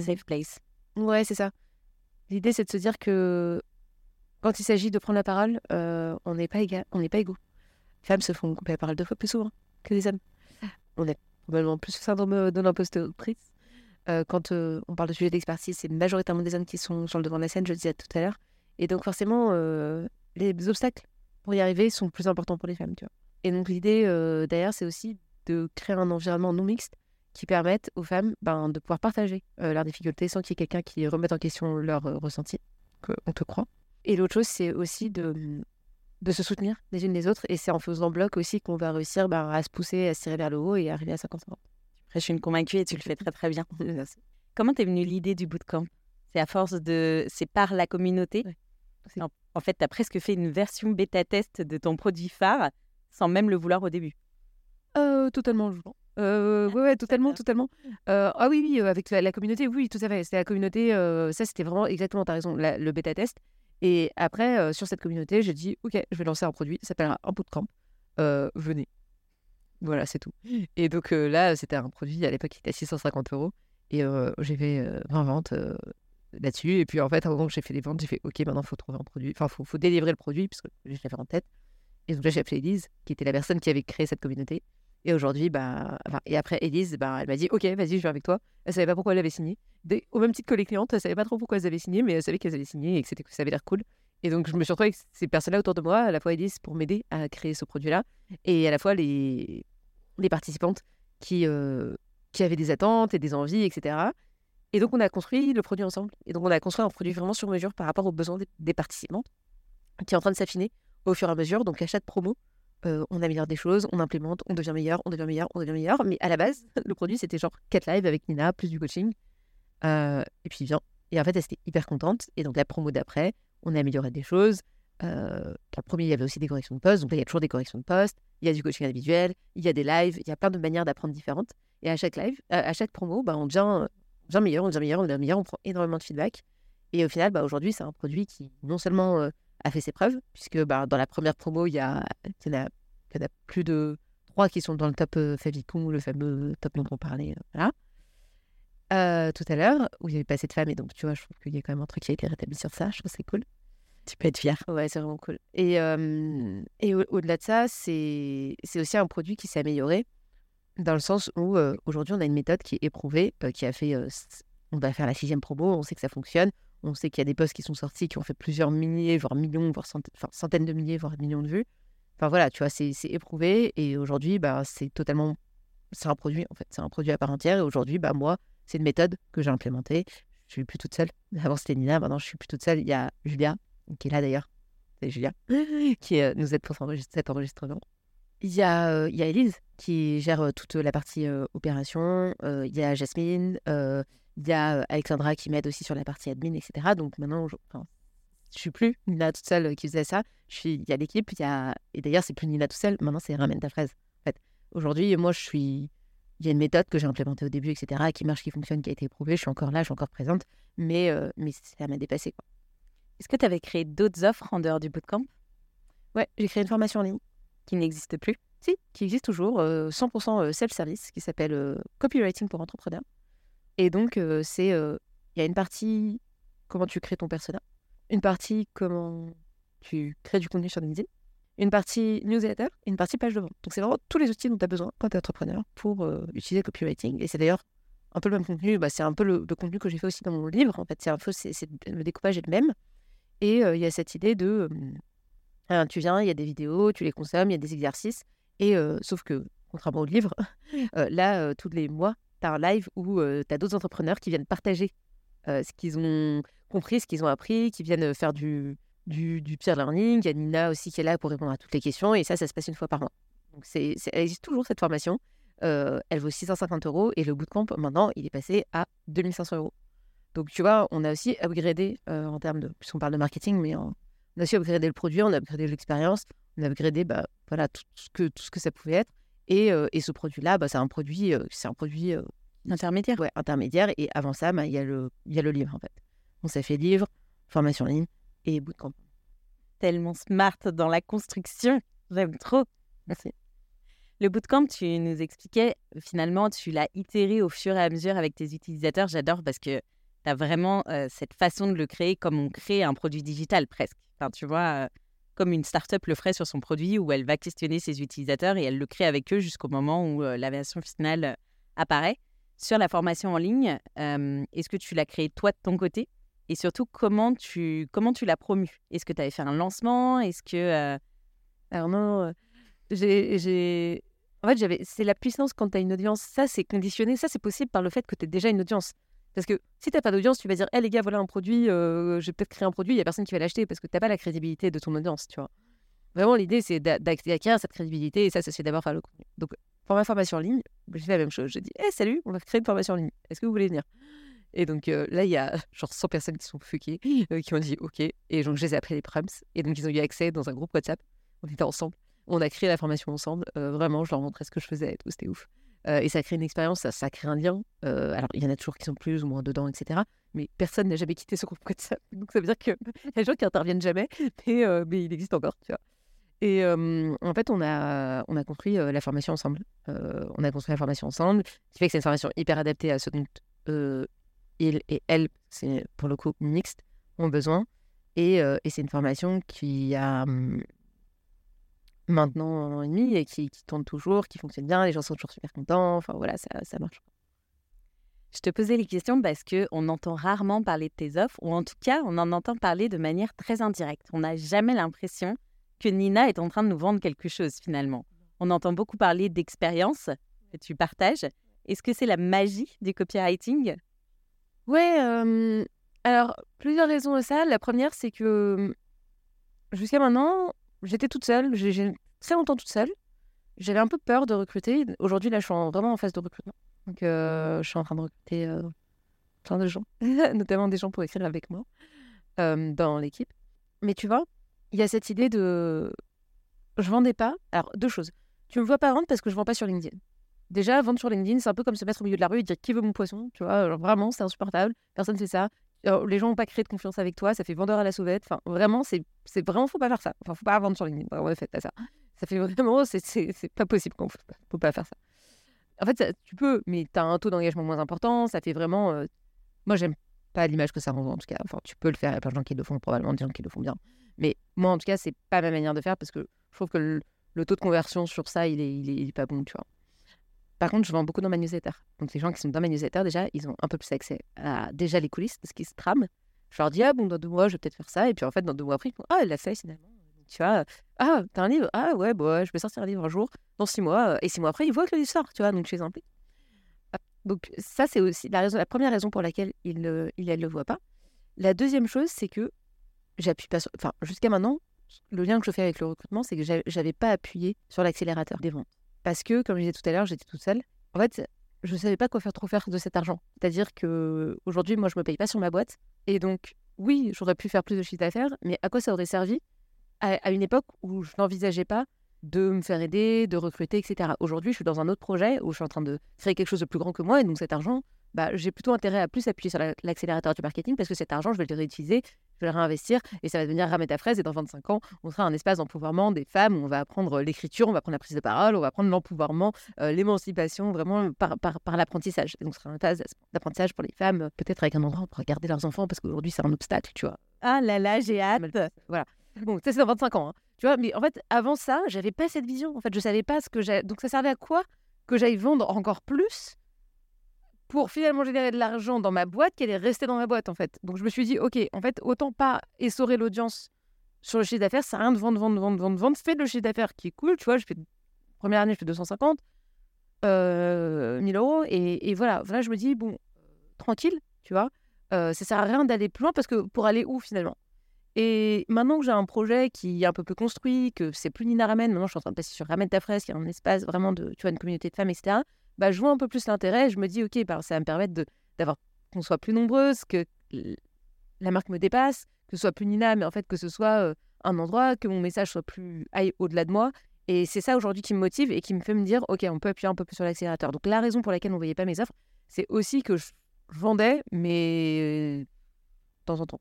safe place. Ouais, c'est ça. L'idée, c'est de se dire que quand il s'agit de prendre la parole, on n'est pas, égal, on n'est pas égaux. Les femmes se font couper la parole deux fois plus souvent que les hommes. On est probablement plus le syndrome de l'imposteur-autrice. quand on parle de sujet d'expertise, c'est majoritairement des hommes qui sont sur le devant de la scène, je le disais tout à l'heure. Et donc forcément, les obstacles pour y arriver sont plus importants pour les femmes. Tu vois. Et donc l'idée derrière, c'est aussi de créer un environnement non mixte qui permette aux femmes ben, de pouvoir partager leurs difficultés sans qu'il y ait quelqu'un qui remette en question leur ressenti, qu'on te croit. Et l'autre chose, c'est aussi de, mmh, de se soutenir les unes les autres. Et c'est en faisant bloc aussi qu'on va réussir ben, à se pousser, à se tirer vers le haut et arriver à 50 ans. Après, je suis une convaincue et tu le fais très très bien. Comment t'es venue l'idée du bootcamp? C'est à force de... C'est par la communauté? En, fait, tu as presque fait une version bêta-test de ton produit phare sans même le vouloir au début. Euh, totalement, je euh, ouais, ouais, totalement, totalement. Euh, ah oui, oui, avec la, communauté, oui, tout à fait. C'était la communauté, euh, ça c'était vraiment exactement, tu as raison, le bêta-test. Et après, euh, sur cette communauté, j'ai dit, OK, je vais lancer un produit, ça s'appellera un bootcamp. Euh, venez. Voilà, c'est tout. Et donc là, c'était un produit à l'époque qui était à 650 euros. Et j'ai fait 20 ventes là-dessus. Et puis en fait, à un moment que j'ai fait des ventes, j'ai fait, OK, maintenant, il faut trouver un produit. Enfin, il faut, faut, délivrer le produit, puisque je l'avais en tête. Et donc là, j'ai appelé Elise, qui était la personne qui avait créé cette communauté. Et aujourd'hui, bah, et après, Elise, bah, elle m'a dit Ok, vas-y, je viens avec toi. Elle savait pas pourquoi elle avait signé. au même titre que les clientes, elle savait pas trop pourquoi elles avaient signé, mais elle savait qu'elles avaient signé et que, que ça avait l'air cool. Et donc, je me suis retrouvée avec ces personnes-là autour de moi, à la fois Elise pour m'aider à créer ce produit-là, et à la fois les, les participantes qui, euh, qui avaient des attentes et des envies, etc. Et donc, on a construit le produit ensemble. Et donc, on a construit un produit vraiment sur mesure par rapport aux besoins des, des participantes, qui est en train de s'affiner au fur et à mesure. Donc, à chaque promo, on améliore des choses, on implémente, on devient meilleur, on devient meilleur, on devient meilleur. Mais à la base, le produit, c'était genre 4 live avec Nina, plus du coaching. et puis, vient. Et en fait, elle était hyper contente. Et donc, la promo d'après, on a amélioré des choses. Euh, le premier, il y avait aussi des corrections de poste. Donc il y a toujours des corrections de poste. Il y a du coaching individuel. Il y a des lives. Il y a plein de manières d'apprendre différentes. Et à chaque live, à chaque promo, bah, on, devient, on meilleur, on devient meilleur, on devient meilleur. On prend énormément de feedback. Et au final, bah, aujourd'hui, c'est un produit qui non seulement a fait ses preuves, puisque bah, dans la première promo, il y, a, il, y en a, il y en a plus de trois qui sont dans le top euh, Favicon, le fameux top dont on parlait euh, euh, tout à l'heure, où il n'y avait pas assez de femmes, et donc tu vois, je trouve qu'il y a quand même un truc qui a été rétabli sur ça, je trouve que c'est cool. Tu peux être fier. Ouais, c'est vraiment cool. Et, et au-delà de ça, c'est aussi un produit qui s'est amélioré, dans le sens où aujourd'hui, on a une méthode qui est éprouvée, qui a fait. on va faire la sixième promo, on sait que ça fonctionne, on sait qu'il y a des posts qui sont sortis, qui ont fait plusieurs milliers, voire millions, voire centaines, de milliers, voire millions de vues. Enfin voilà, tu vois, c'est éprouvé. Et aujourd'hui, bah, c'est totalement. C'est un produit, en fait. C'est un produit à part entière. Et aujourd'hui, bah, moi, c'est une méthode que j'ai implémentée. Je suis plus toute seule. Avant, c'était Nina. Maintenant, je suis plus toute seule. Il y a Julia, qui est là d'ailleurs. C'est Julia, qui euh, nous aide pour cet enregistrement. Il y, a, euh, il y a Elise, qui gère euh, toute la partie opération. il y a Jasmine. Il y a Alexandra qui m'aide aussi sur la partie admin, etc. Donc maintenant, je, enfin, je suis plus Nina toute seule qui faisait ça. Je suis, il y a l'équipe, il y a et d'ailleurs c'est plus Nina toute seule. Maintenant c'est ramène ta fraise. En fait, aujourd'hui, moi je suis, il y a une méthode que j'ai implémentée au début, etc. qui marche, qui fonctionne, qui a été éprouvée. Je suis encore là, je suis encore présente, mais mais ça m'a dépassé. Est-ce que tu avais créé d'autres offres en dehors du bootcamp? Ouais, j'ai créé une formation en ligne qui n'existe plus. Si, qui existe toujours, 100% self-service, qui s'appelle Copywriting pour entrepreneurs. Et donc, c'est il y a une partie comment tu crées ton persona, une partie comment tu crées du contenu sur LinkedIn, une partie newsletter et une partie page de vente. Donc, c'est vraiment tous les outils dont tu as besoin quand tu es entrepreneur pour utiliser le copywriting. Et c'est d'ailleurs un peu le même contenu, bah, c'est un peu le, contenu que j'ai fait aussi dans mon livre. En fait, c'est un peu, le découpage est le même. Et il y a cette idée de, hein, tu viens, il y a des vidéos, tu les consommes, il y a des exercices. Et sauf que, contrairement au livre, là, tous les mois, tu as un live où tu as d'autres entrepreneurs qui viennent partager ce qu'ils ont compris, ce qu'ils ont appris, qui viennent faire du, du, du peer learning. Il y a Nina aussi qui est là pour répondre à toutes les questions. Et ça, ça se passe une fois par mois. Donc, c'est, elle existe toujours, cette formation. Euh, elle vaut 650 euros. Et le bootcamp, maintenant, il est passé à 2500 euros. Donc, tu vois, on a aussi upgradé euh, en termes de. Puisqu'on parle de marketing, mais on a aussi upgradé le produit, on a upgradé l'expérience, on a upgradé bah, voilà, tout, ce que, tout ce que ça pouvait être. Et, et ce produit-là, bah, c'est un produit, c'est un produit intermédiaire. Ouais, intermédiaire. Et avant ça, bah, il y, a le, y a le livre, en fait. On s'est fait livre, formation en ligne et bootcamp. Tellement smart dans la construction. J'aime trop. Merci. Le bootcamp, tu nous expliquais, finalement, tu l'as itéré au fur et à mesure avec tes utilisateurs. J'adore parce que tu as vraiment cette façon de le créer comme on crée un produit digital presque. Enfin, tu vois, comme une startup le ferait sur son produit où elle va questionner ses utilisateurs et elle le crée avec eux jusqu'au moment où la version finale apparaît. Sur la formation en ligne, est-ce que tu l'as créé toi de ton côté? Et surtout, comment tu, comment tu l'as promu Est-ce que tu avais fait un lancement? Est-ce que. Alors non, j'ai en fait, c'est la puissance quand tu as une audience. Ça, c'est conditionné. Ça, c'est possible par le fait que tu es déjà une audience. Parce que si tu n'as pas d'audience, tu vas dire, hé «Eh, les gars, voilà un produit, euh, je vais peut-être créer un produit, il n'y a personne qui va l'acheter parce que tu n'as pas la crédibilité de ton audience, tu vois. Vraiment, l'idée, c'est d'acquérir cette crédibilité et ça, ça se fait d'abord par le contenu. Donc, pour ma formation en ligne, j'ai fait la même chose. J'ai dit, hé, «Eh, salut, on va créer une formation en ligne. Est-ce que vous voulez venir? Et donc euh, là, il y a genre 100 personnes qui sont fuckées, euh, qui ont dit, OK. Et donc, je les ai appelés les Prams. Et donc, ils ont eu accès dans un groupe WhatsApp. On était ensemble. On a créé la formation ensemble. Euh, vraiment, je leur montrais ce que je faisais et tout. C'était ouf. Euh, et ça crée une expérience, ça, crée un lien. Euh, alors, il y en a toujours qui sont plus ou moins dedans, etc. Mais personne n'a jamais quitté ce groupe WhatsApp. Donc, ça veut dire qu'il y a des gens qui interviennent jamais, mais, mais il existe encore, tu vois. Et en fait, on a, on a construit la formation ensemble. on a construit la formation ensemble, ce qui fait que c'est une formation hyper adaptée à ce dont il et elle, c'est pour le coup mixte, ont besoin. Et, et c'est une formation qui a maintenant un an et demi et qui, qui tourne toujours, qui fonctionne bien, les gens sont toujours super contents, enfin voilà, ça, ça marche. Je te posais les questions parce qu'on entend rarement parler de tes offres, ou en tout cas, on en entend parler de manière très indirecte. On n'a jamais l'impression que Nina est en train de nous vendre quelque chose finalement. On entend beaucoup parler d'expérience que tu partages. Est-ce que c'est la magie du copywriting? Ouais, alors plusieurs raisons de ça. La première, c'est que jusqu'à maintenant, j'étais toute seule. J'ai très longtemps toute seule. J'avais un peu peur de recruter. Aujourd'hui, là, je suis vraiment en phase de recrutement. Donc, euh, je suis en train de recruter euh, plein de gens, notamment des gens pour écrire avec moi euh, dans l'équipe. Mais tu vois, il y a cette idée de. Je vendais pas. Alors, deux choses. Tu me vois pas vendre parce que je vends pas sur LinkedIn. Déjà, vendre sur LinkedIn, c'est un peu comme se mettre au milieu de la rue et dire qui veut mon poisson. Tu vois, vraiment, c'est insupportable. Personne ne fait ça les gens n'ont pas créé de confiance avec toi, ça fait vendeur à la sauvette. Enfin, vraiment, c'est, c'est vraiment, faut pas faire ça. Enfin, faut pas vendre sur LinkedIn. Vraiment, pas ça. Ça fait vraiment, c'est, c'est, pas possible. Faut pas, faut pas faire ça. En fait, tu peux, mais tu as un taux d'engagement moins important. Ça fait vraiment. Euh, moi, j'aime pas l'image que ça renvoie, en tout cas. Enfin, tu peux le faire. Il y a plein de gens qui le font, probablement des gens qui le font bien. Mais moi, en tout cas, c'est pas ma manière de faire parce que je trouve que le, taux de conversion sur ça, il est, il est, il est pas bon, tu vois. Par contre, je vends beaucoup dans ma newsletter. Donc, les gens qui sont dans ma newsletter, déjà, ils ont un peu plus accès à déjà les coulisses de ce qui se trame. Je leur dis, ah bon, dans deux mois, je vais peut-être faire ça. Et puis, en fait, dans deux mois après, ils font, ah, elle l'a fait finalement. Tu vois, ah, t'as un livre? Ah, ouais, bah, je vais sortir un livre un jour, dans six mois. Et six mois après, ils voient que le livre sort, tu vois, donc je les implique. Donc, ça, c'est aussi la, raison, la première raison pour laquelle il, ne le voit pas. La deuxième chose, c'est que j'appuie pas sur. Enfin, jusqu'à maintenant, le lien que je fais avec le recrutement, c'est que j'avais pas appuyé sur l'accélérateur des ventes. Parce que, comme je disais tout à l'heure, j'étais toute seule. En fait, je ne savais pas quoi faire trop faire de cet argent. C'est-à-dire que aujourd'hui, moi, je me paye pas sur ma boîte. Et donc, oui, j'aurais pu faire plus de chiffre d'affaires, mais à quoi ça aurait servi? À, une époque où je n'envisageais pas de me faire aider, de recruter, etc. Aujourd'hui, je suis dans un autre projet où je suis en train de créer quelque chose de plus grand que moi. Et donc, cet argent, bah, j'ai plutôt intérêt à plus appuyer sur l'accélérateur du marketing parce que cet argent, je vais le réutiliser, je vais le réinvestir et ça va devenir ramer à fraise. Et dans 25 ans, on sera un espace d'empouvoirment des femmes où on va apprendre l'écriture, on va prendre la prise de parole, on va prendre l'empouvoirment, euh, l'émancipation, vraiment par, par, par l'apprentissage. Donc, ce sera un espace d'apprentissage pour les femmes, peut-être avec un endroit pour garder leurs enfants parce qu'aujourd'hui, c'est un obstacle, tu vois. Ah là là, j'ai hâte. Voilà. Bon, ça, c'est dans 25 ans. Hein. Tu vois, mais en fait, avant ça, j'avais pas cette vision. En fait, je savais pas ce que j'ai. Donc, ça servait à quoi que j'aille vendre encore plus pour finalement générer de l'argent dans ma boîte qu'elle est restée dans ma boîte en fait. Donc je me suis dit, ok, en fait, autant pas essorer l'audience sur le chiffre d'affaires, ça rien de vendre, vendre, vendre, vendre, vendre. Fais le chiffre d'affaires qui est cool, tu vois, je fais, première année, je fais 250 euh, 1000 euros et, voilà, voilà, je me dis, bon, tranquille, tu vois, euh, ça sert à rien d'aller plus loin parce que pour aller où finalement? Et maintenant que j'ai un projet qui est un peu plus construit, que c'est plus Nina Ramen, maintenant je suis en train de passer sur Ramène ta fraise, qui est un espace vraiment de, tu vois, une communauté de femmes, etc. Bah, je vois un peu plus l'intérêt. Je me dis, ok, bah, ça va me permettre d'avoir qu'on soit plus nombreuses, que la marque me dépasse, que ce soit plus Nina, mais en fait que ce soit un endroit, que mon message soit plus aille au-delà de moi. Et c'est ça aujourd'hui qui me motive et qui me fait me dire, ok, on peut appuyer un peu plus sur l'accélérateur. Donc la raison pour laquelle on ne voyait pas mes offres, c'est aussi que je vendais, mais de temps en temps.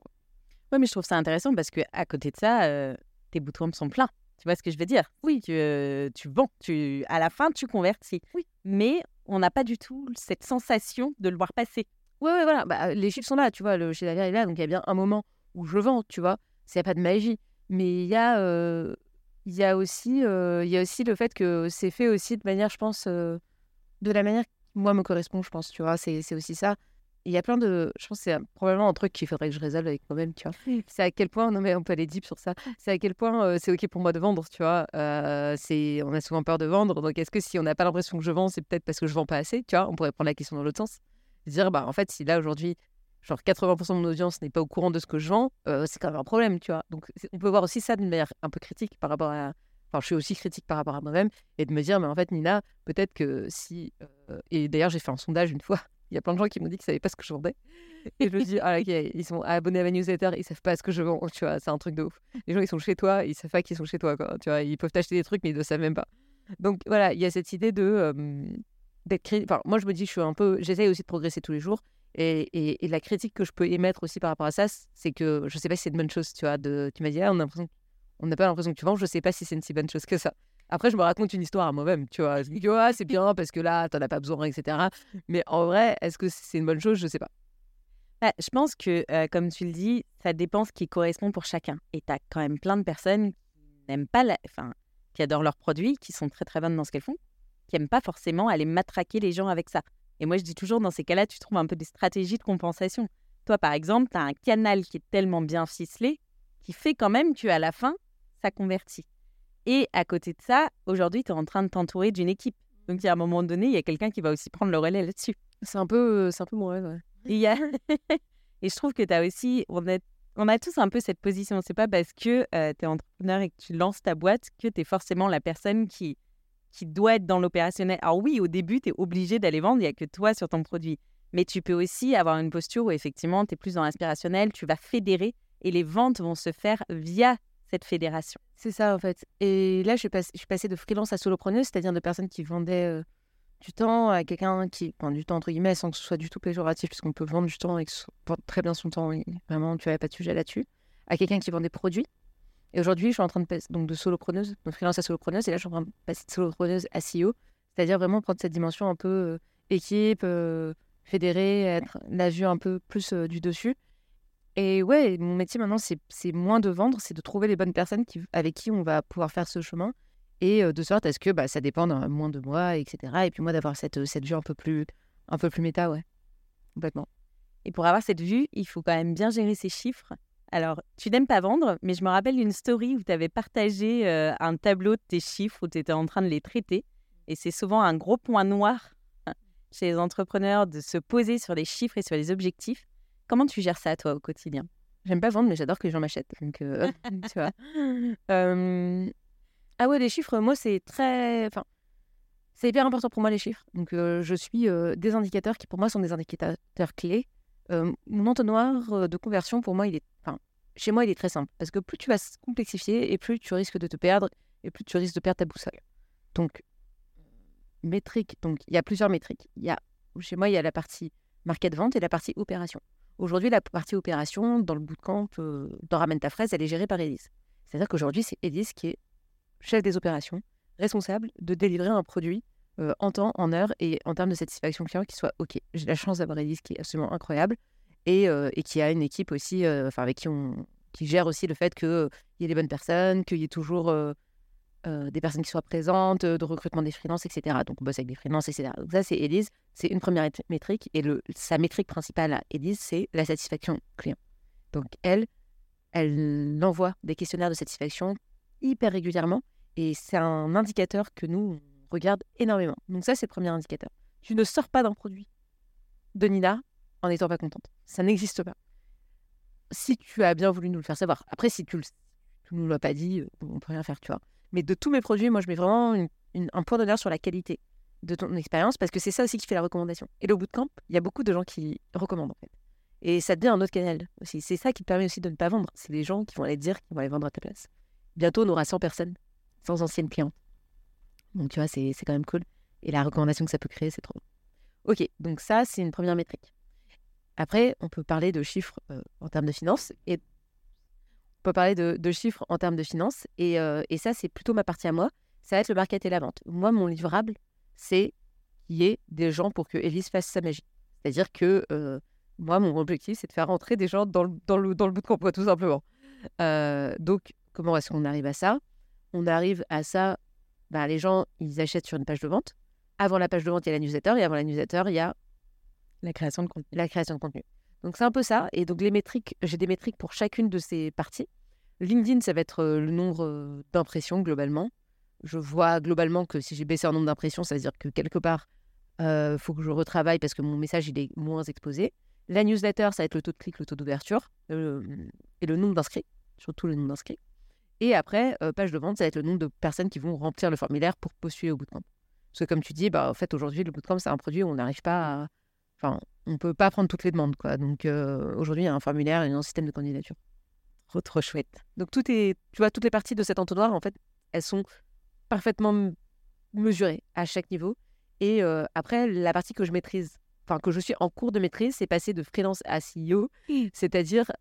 Oui, mais je trouve ça intéressant parce que à côté de ça, euh, tes bootcamps sont pleins. Tu vois ce que je veux dire? Oui. Tu, euh, tu à la fin, tu convertis. Oui. Mais on n'a pas du tout cette sensation de le voir passer. Oui, oui, voilà. Bah, les chiffres sont là, tu vois. Le chiffre d'affaires est là. Donc, il y a bien un moment où je vends, tu vois. C'est pas de magie. Mais il y a... Euh, y, a aussi, il y a aussi le fait que c'est fait aussi de manière, je pense, de la manière qui, moi, me correspond, je pense, tu vois. C'est aussi ça il y a plein de. Je pense que c'est probablement un truc qu'il faudrait que je résolve avec moi-même, tu vois. C'est à quel point. Non, mais on peut aller deep sur ça. C'est à quel point c'est OK pour moi de vendre, tu vois. c'est on a souvent peur de vendre. Donc, est-ce que si on n'a pas l'impression que je vends, c'est peut-être parce que je vends pas assez, tu vois? On pourrait prendre la question dans l'autre sens. Dire, bah, en fait, si là, aujourd'hui, genre 80% de mon audience n'est pas au courant de ce que je vends, c'est quand même un problème, tu vois. Donc, on peut voir aussi ça d'une manière un peu critique par rapport à. Enfin, je suis aussi critique par rapport à moi-même et de me dire, mais en fait, Nina, peut-être que si. et d'ailleurs, j'ai fait un sondage une fois il y a plein de gens qui m'ont dit qu'ils ne savaient pas ce que je vendais. Et je me dis, ah, ok, ils sont abonnés à ma newsletter, ils savent pas ce que je vends, tu vois, c'est un truc de ouf. Les gens, ils sont chez toi, ils savent pas qu'ils sont chez toi, quoi. Tu vois, ils peuvent t'acheter des trucs, mais ils ne savent même pas. Donc voilà, il y a cette idée de. d'être enfin, moi, je me dis, je suis un peu. J'essaye aussi de progresser tous les jours. Et, et, la critique que je peux émettre aussi par rapport à ça, c'est que je sais pas si c'est une bonne chose, tu vois. De, tu m'as dit, ah, on a l'impression on n'a pas l'impression que tu vends, je sais pas si c'est une si bonne chose que ça. Après, je me raconte une histoire à moi-même, tu vois. Je me dis, ah, c'est bien parce que là, tu n'en as pas besoin, etc. Mais en vrai, est-ce que c'est une bonne chose? Je ne sais pas. Bah, je pense que, euh, comme tu le dis, ça dépend ce qui correspond pour chacun. Et tu as quand même plein de personnes qui n'aiment pas, la... enfin, qui adorent leurs produits, qui sont très très bonnes dans ce qu'elles font, qui n'aiment pas forcément aller matraquer les gens avec ça. Et moi, je dis toujours, dans ces cas-là, tu trouves un peu des stratégies de compensation. Toi, par exemple, tu as un canal qui est tellement bien ficelé qui fait quand même qu'à la fin, ça convertit. Et à côté de ça, aujourd'hui, tu es en train de t'entourer d'une équipe. Donc, a un moment donné, il y a quelqu'un qui va aussi prendre le relais là-dessus. C'est un peu, euh, c'est un peu mon rêve, ouais. Et, a... et je trouve que tu as aussi, on a, on a tous un peu cette position. C'est pas parce que euh, tu es entrepreneur et que tu lances ta boîte que tu es forcément la personne qui, qui doit être dans l'opérationnel. Alors oui, au début, tu es obligé d'aller vendre, il n'y a que toi sur ton produit. Mais tu peux aussi avoir une posture où effectivement, tu es plus dans l'inspirationnel, tu vas fédérer et les ventes vont se faire via cette fédération. C'est ça, en fait. Et là, je suis, passée, de freelance à solopreneuse, c'est-à-dire de personnes qui vendaient euh, du temps à quelqu'un qui. Enfin, du temps, entre guillemets, sans que ce soit du tout péjoratif, puisqu'on peut vendre du temps et que ce soit très bien son temps, oui. Vraiment, tu n'avais pas de sujet là-dessus. À quelqu'un qui vend des produits. Et aujourd'hui, je suis en train de passer donc, de solopreneuse, de freelance à solopreneuse, et là, je suis en train de passer de solopreneuse à CEO, c'est-à-dire vraiment prendre cette dimension un peu euh, équipe, euh, fédérée, être la vue un peu plus du dessus. Et ouais, mon métier maintenant, c'est moins de vendre, c'est de trouver les bonnes personnes avec qui on va pouvoir faire ce chemin. Et de sorte à ce que bah, ça dépend moins de moi, etc. Et puis moi, d'avoir cette, vue un peu, plus, un peu plus méta, ouais. Complètement. Et pour avoir cette vue, il faut quand même bien gérer ses chiffres. Alors, tu n'aimes pas vendre, mais je me rappelle une story où tu avais partagé un tableau de tes chiffres, où tu étais en train de les traiter. Et c'est souvent un gros point noir hein, chez les entrepreneurs de se poser sur les chiffres et sur les objectifs. Comment tu gères ça, toi, au quotidien? J'aime pas vendre, mais j'adore que les gens m'achètent. Donc, euh, tu vois. Ah ouais, les chiffres, moi, c'est très. Enfin, c'est hyper important pour moi, les chiffres. Donc, euh, je suis euh, des indicateurs qui, pour moi, sont des indicateurs clés. mon entonnoir de conversion, pour moi, il est. Enfin, chez moi, il est très simple. Parce que plus tu vas se complexifier et plus tu risques de te perdre et plus tu risques de perdre ta boussole. Donc, métrique. Donc, il y a plusieurs métriques. Il y a, chez moi, il y a la partie market vente et la partie opération. Aujourd'hui, la partie opération dans le bootcamp, euh, dans Ramène ta fraise, elle est gérée par Elise. C'est-à-dire qu'aujourd'hui, c'est Elise qui est chef des opérations, responsable de délivrer un produit euh, en temps, en heure et en termes de satisfaction client qui soit OK. J'ai la chance d'avoir Elise qui est absolument incroyable et, euh, et qui a une équipe aussi, enfin avec qui on qui gère aussi le fait qu'il y ait les bonnes personnes, qu'il y ait toujours euh, des personnes qui soient présentes, euh, de recrutement des freelances, etc. Donc, on bosse avec des freelances, etc. Donc, ça, c'est Elise. C'est une première métrique. Et le, sa métrique principale à Elise, c'est la satisfaction client. Donc, elle, elle envoie des questionnaires de satisfaction hyper régulièrement. Et c'est un indicateur que nous, on regarde énormément. Donc, ça, c'est le premier indicateur. Tu ne sors pas d'un produit de Nina en n'étant pas contente. Ça n'existe pas. si tu as bien voulu nous le faire savoir. Après, si tu ne nous l'as pas dit, on peut rien faire, tu vois. Mais de tous mes produits, moi, je mets vraiment un point d'honneur sur la qualité de ton expérience parce que c'est ça aussi qui fait la recommandation. Et le bootcamp, il y a beaucoup de gens qui recommandent en fait. Et ça devient un autre canal aussi. C'est ça qui te permet aussi de ne pas vendre. C'est les gens qui vont aller dire qu'ils vont aller vendre à ta place. Bientôt, on aura 100 personnes, sans anciennes clientes. Donc, tu vois, c'est quand même cool. Et la recommandation que ça peut créer, c'est trop bon. Ok, donc ça, c'est une première métrique. Après, on peut parler de chiffres euh, en termes de finances. Et peut parler de, chiffres en termes de finances. Et, euh, et ça, c'est plutôt ma partie à moi. Ça va être le market et la vente. Moi, mon livrable, c'est qu'il y ait des gens pour que Elise fasse sa magie. C'est-à-dire que euh, moi, mon objectif, c'est de faire rentrer des gens dans le, dans le, dans le bootcamp, tout simplement. Euh, donc, comment est-ce qu'on arrive à ça? On arrive à ça, bah, les gens, ils achètent sur une page de vente. Avant la page de vente, il y a la newsletter, et avant la newsletter, il y a la création de contenu. La création de contenu. Donc, c'est un peu ça. Et donc, les métriques, j'ai des métriques pour chacune de ces parties. LinkedIn, ça va être euh, le nombre euh, d'impressions globalement. Je vois globalement que si j'ai baissé un nombre d'impressions, ça veut dire que quelque part, il faut que je retravaille parce que mon message, il est moins exposé. La newsletter, ça va être le taux de clic, le taux d'ouverture euh, et le nombre d'inscrits, surtout le nombre d'inscrits. Et après, euh, page de vente, ça va être le nombre de personnes qui vont remplir le formulaire pour postuler au bootcamp. Parce que comme tu dis, bah, en fait, aujourd'hui, le bootcamp, c'est un produit où on n'arrive pas à... Enfin, on ne peut pas prendre toutes les demandes. Quoi. Donc euh, aujourd'hui, il y a un formulaire et un système de candidature. Trop, trop chouette. Donc tout est... Tu vois, toutes les parties de cet entonnoir, en fait, elles sont parfaitement mesurées à chaque niveau. Et après, la partie que je maîtrise enfin que je suis en cours de maîtrise, c'est passer de freelance à CEO, c'est-à-dire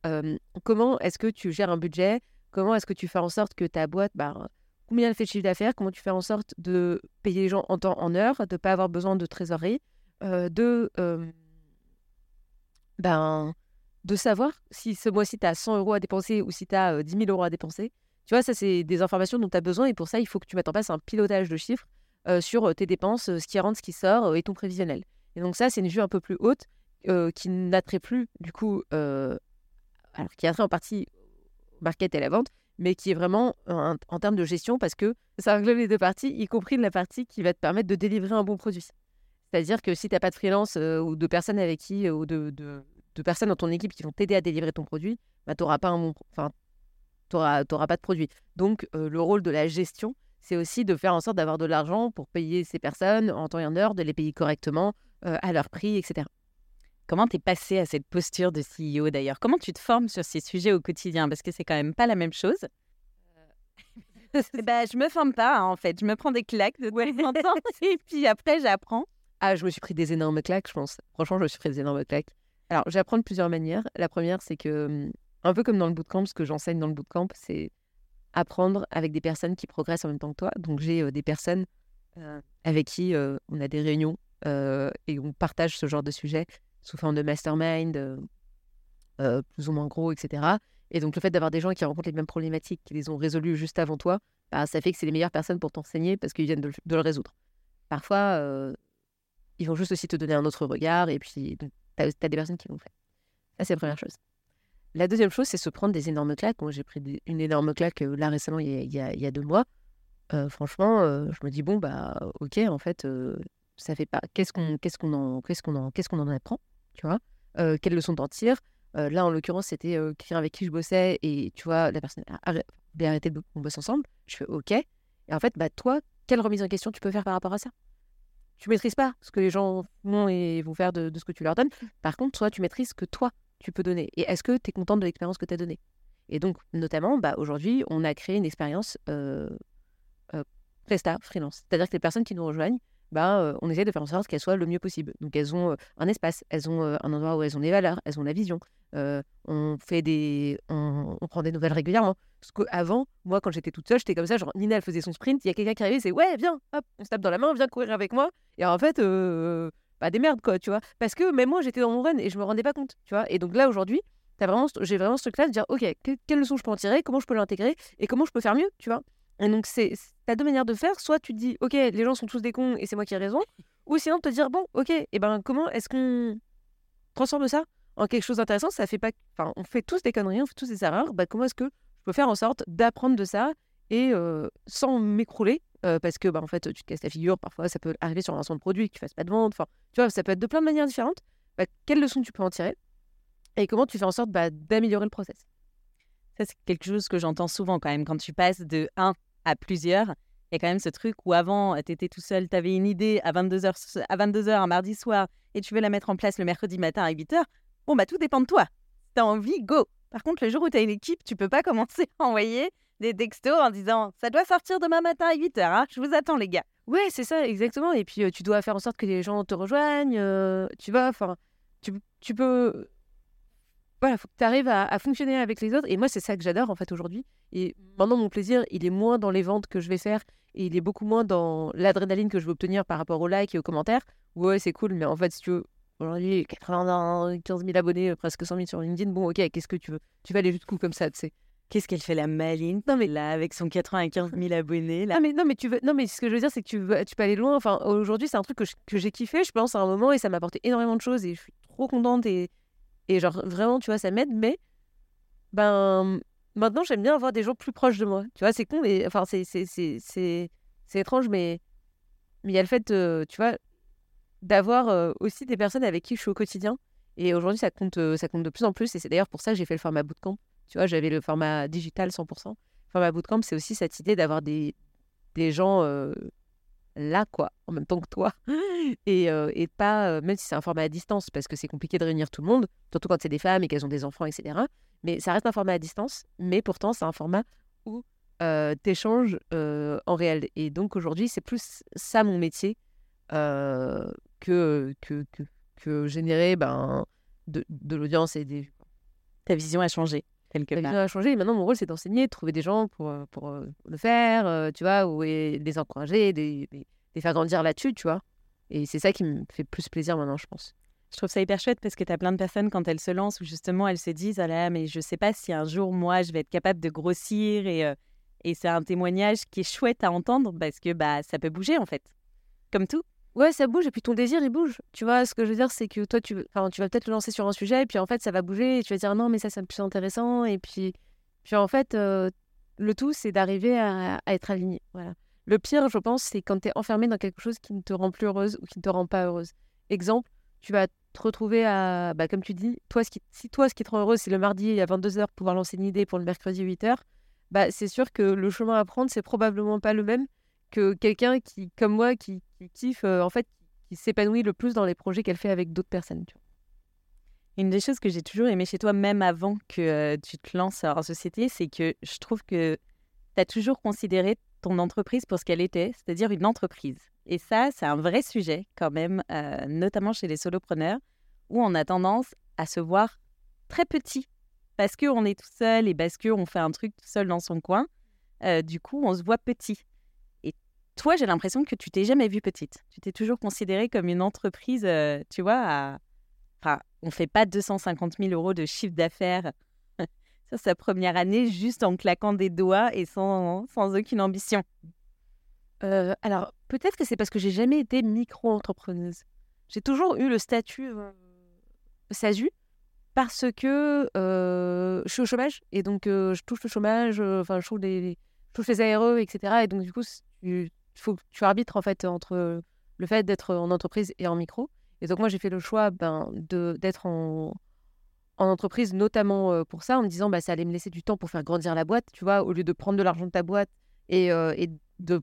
comment est-ce que tu gères un budget, comment est-ce que tu fais en sorte que ta boîte, bah, combien elle fait de chiffre d'affaires, comment tu fais en sorte de payer les gens en temps, en heure, de ne pas avoir besoin de trésorerie, de, ben, de savoir si ce mois-ci tu as 100 euros à dépenser ou si tu as 10 000 euros à dépenser. Tu vois, ça, c'est des informations dont tu as besoin et pour ça, il faut que tu mettes en place un pilotage de chiffres sur tes dépenses, ce qui rentre, ce qui sort et ton prévisionnel. Et donc ça, c'est une vue un peu plus haute qui n'attrait plus, du coup, alors qui attrait en partie au market et la vente, mais qui est vraiment en, termes de gestion parce que ça englobe les deux parties, y compris la partie qui va te permettre de délivrer un bon produit. C'est-à-dire que si tu n'as pas de freelance ou de personnes avec qui, ou de, de, personnes dans ton équipe qui vont t'aider à délivrer ton produit, bah, tu n'auras pas un bon, enfin, pas de produit. Donc, le rôle de la gestion, c'est aussi de faire en sorte d'avoir de l'argent pour payer ces personnes en temps et en heure, de les payer correctement, à leur prix, etc. Comment t'es passé à cette posture de CEO d'ailleurs? Comment tu te formes sur ces sujets au quotidien? Parce que c'est quand même pas la même chose. Euh, eh ben, je me forme pas hein, en fait. Je me prends des claques de temps en temps et puis après j'apprends. Ah, je me suis pris des énormes claques, je pense. Franchement, je me suis pris des énormes claques. Alors, j'apprends de plusieurs manières. La première, c'est que, hum, un peu comme dans le bootcamp, ce que j'enseigne dans le bootcamp, c'est apprendre avec des personnes qui progressent en même temps que toi. Donc, j'ai euh, des personnes avec qui on a des réunions euh, et on partage ce genre de sujet sous forme de mastermind, euh, euh, plus ou moins gros, etc. Et donc le fait d'avoir des gens qui rencontrent les mêmes problématiques, qui les ont résolues juste avant toi, bah, ça fait que c'est les meilleures personnes pour t'enseigner parce qu'ils viennent de, le résoudre. Parfois, ils vont juste aussi te donner un autre regard et puis tu as, des personnes qui l'ont fait. Ça, c'est la première chose. La deuxième chose, c'est se prendre des énormes claques. Moi, j'ai pris une énorme claque là récemment, il y a, deux mois. franchement, je me dis, bon, bah, ok, en fait, ça fait pas. Qu'est-ce qu'on en en en apprend, tu vois? Euh, Quelles leçons t'en tires? Euh, Là, en l'occurrence, c'était euh, quelqu'un avec qui je bossais et tu vois, la personne a arrêté de on bosse ensemble. Je fais OK. Et en fait, bah toi, quelle remise en question tu peux faire par rapport à ça? Tu maîtrises pas ce que les gens font et vont faire de, ce que tu leur donnes. Par contre, toi, tu maîtrises ce que toi tu peux donner. Et est-ce que tu es contente de l'expérience que tu as donnée? Et donc, notamment, bah, aujourd'hui, on a créé une expérience Presta, freelance. C'est-à-dire que les personnes qui nous rejoignent, bah, on essaie de faire en sorte qu'elles soient le mieux possible. Donc elles ont un espace, elles ont un endroit où elles ont des valeurs, elles ont la vision. on fait des, on, prend des nouvelles régulièrement. Parce qu'avant, moi, quand j'étais toute seule, j'étais comme ça, genre Nina, elle faisait son sprint, il y a quelqu'un qui arrivait, c'est ouais, viens, hop, on se tape dans la main, viens courir avec moi. Et en fait, bah des merdes quoi, tu vois. Parce que même moi, j'étais dans mon run et je me rendais pas compte, tu vois. Et donc là, aujourd'hui, j'ai vraiment ce truc-là de dire, ok, quelle leçon je peux en tirer, comment je peux l'intégrer? Et comment je peux faire mieux, tu vois? Et donc, c'est as deux manières de faire. Soit tu te dis, OK, les gens sont tous des cons et c'est moi qui ai raison. Ou sinon, te dire, bon, OK, et ben comment est-ce qu'on transforme ça en quelque chose d'intéressant? Ça fait pas. Enfin, on fait tous des conneries, on fait tous des erreurs. Bah, comment est-ce que je peux faire en sorte d'apprendre de ça et sans m'écrouler? Parce que bah, en fait tu te casses la figure parfois ça peut arriver sur un de produit que tu fasses pas de vente enfin tu vois ça peut être de plein de manières différentes bah, quelles leçons tu peux en tirer et comment tu fais en sorte bah, d'améliorer le process? Ça, c'est quelque chose que j'entends souvent quand même. Quand tu passes de 1 à plusieurs, il y a quand même ce truc où avant, tu étais tout seul, tu avais une idée à 22h, à 22h un mardi soir et tu veux la mettre en place le mercredi matin à 8h. Bon, bah tout dépend de toi. Si tu as envie, go. Par contre, le jour où tu as une équipe, tu peux pas commencer à envoyer des textos en disant ça doit sortir demain matin à 8h, hein, je vous attends les gars. Ouais, c'est ça, exactement. Et puis, tu dois faire en sorte que les gens te rejoignent, tu vois, enfin, tu, tu peux voilà, faut que tu arrives à, fonctionner avec les autres. Et moi, c'est ça que j'adore en fait aujourd'hui. Et maintenant, mon plaisir, il est moins dans les ventes que je vais faire et il est beaucoup moins dans l'adrénaline que je veux obtenir par rapport aux likes et aux commentaires. Ouais, c'est cool, mais en fait, si tu veux, aujourd'hui, 95 000 abonnés, presque 100 000 sur LinkedIn, bon, ok, qu'est-ce que tu veux? Tu vas aller jusqu'où comme ça, tu sais? Qu'est-ce qu'elle fait la maline? Non mais là avec son 95 000 abonnés là. Ah mais non mais tu veux non mais ce que je veux dire c'est que tu veux, tu peux aller loin. Enfin aujourd'hui c'est un truc que, j'ai kiffé je pense à un moment et ça m'a apporté énormément de choses et je suis trop contente et et genre, vraiment, tu vois, ça m'aide, mais ben, maintenant, j'aime bien avoir des gens plus proches de moi. Tu vois, c'est con, mais enfin, c'est, c'est, c'est, c'est, étrange, mais mais il y a le fait, tu vois, d'avoir aussi des personnes avec qui je suis au quotidien. Et aujourd'hui, ça compte, ça compte de plus en plus. Et c'est d'ailleurs pour ça que j'ai fait le format bootcamp. Tu vois, j'avais le format digital 100%. Le format bootcamp, c'est aussi cette idée d'avoir des, des gens là, quoi, en même temps que toi. et, euh, et pas, euh, même si c'est un format à distance, parce que c'est compliqué de réunir tout le monde, surtout quand c'est des femmes et qu'elles ont des enfants, etc. Mais ça reste un format à distance, mais pourtant, c'est un format où euh, tu échanges euh, en réel. Et donc aujourd'hui, c'est plus ça mon métier que, que, que, que, générer ben, de, de l'audience et. Ta vision a changé quelque part. A changé. Et maintenant, mon rôle, c'est d'enseigner, de trouver des gens pour, pour le faire, tu vois, ou les encourager, des, les faire grandir là-dessus, tu vois. Et c'est ça qui me fait plus plaisir maintenant, je pense. Je trouve ça hyper chouette parce que tu as plein de personnes quand elles se lancent où justement elles se disent Ah là, mais je sais pas si un jour moi je vais être capable de grossir et, euh, et c'est un témoignage qui est chouette à entendre parce que bah ça peut bouger en fait. Comme tout. Ouais, ça bouge et puis ton désir il bouge. Tu vois, ce que je veux dire, c'est que toi tu, enfin, tu vas peut-être le lancer sur un sujet et puis en fait ça va bouger et tu vas dire non, mais ça c'est plus intéressant et puis, puis en fait euh, le tout c'est d'arriver à, à, être aligné. Voilà. Le pire, je pense, c'est quand tu es enfermé dans quelque chose qui ne te rend plus heureuse ou qui ne te rend pas heureuse. Exemple, tu vas te retrouver à, bah, comme tu dis, toi, ce qui, si toi, ce qui te rend heureuse, c'est le mardi à 22h pouvoir lancer une idée pour le mercredi 8h, bah, c'est sûr que le chemin à prendre, c'est probablement pas le même que quelqu'un qui, comme moi, qui, kiffe, euh, en fait, qui s'épanouit le plus dans les projets qu'elle fait avec d'autres personnes. Une des choses que j'ai toujours aimé chez toi, même avant que euh, tu te lances en société, c'est que je trouve que tu as toujours considéré ton entreprise pour ce qu'elle était, c'est-à-dire une entreprise. Et ça, c'est un vrai sujet quand même, euh, notamment chez les solopreneurs, où on a tendance à se voir très petit parce qu'on est tout seul et parce qu'on fait un truc tout seul dans son coin. Du coup, on se voit petit. Toi, j'ai l'impression que tu t'es jamais vue petite. Tu t'es toujours considérée comme une entreprise, euh, tu vois, à... enfin, on fait pas 250 000 euros de chiffre d'affaires sur sa première année juste en claquant des doigts et sans, sans aucune ambition euh, Alors, peut-être que c'est parce que j'ai jamais été micro-entrepreneuse. J'ai toujours eu le statut euh, SASU parce que euh, je suis au chômage et donc je touche le chômage, enfin, je, touche les, touche les ARE, etc. Et donc, du coup, faut que tu arbitres en fait entre le fait d'être en entreprise et en micro. Et donc, moi, j'ai fait le choix ben, d'être en en entreprise, notamment pour ça, en me disant bah, ça allait me laisser du temps pour faire grandir la boîte, tu vois, au lieu de prendre de l'argent de ta boîte et, et de,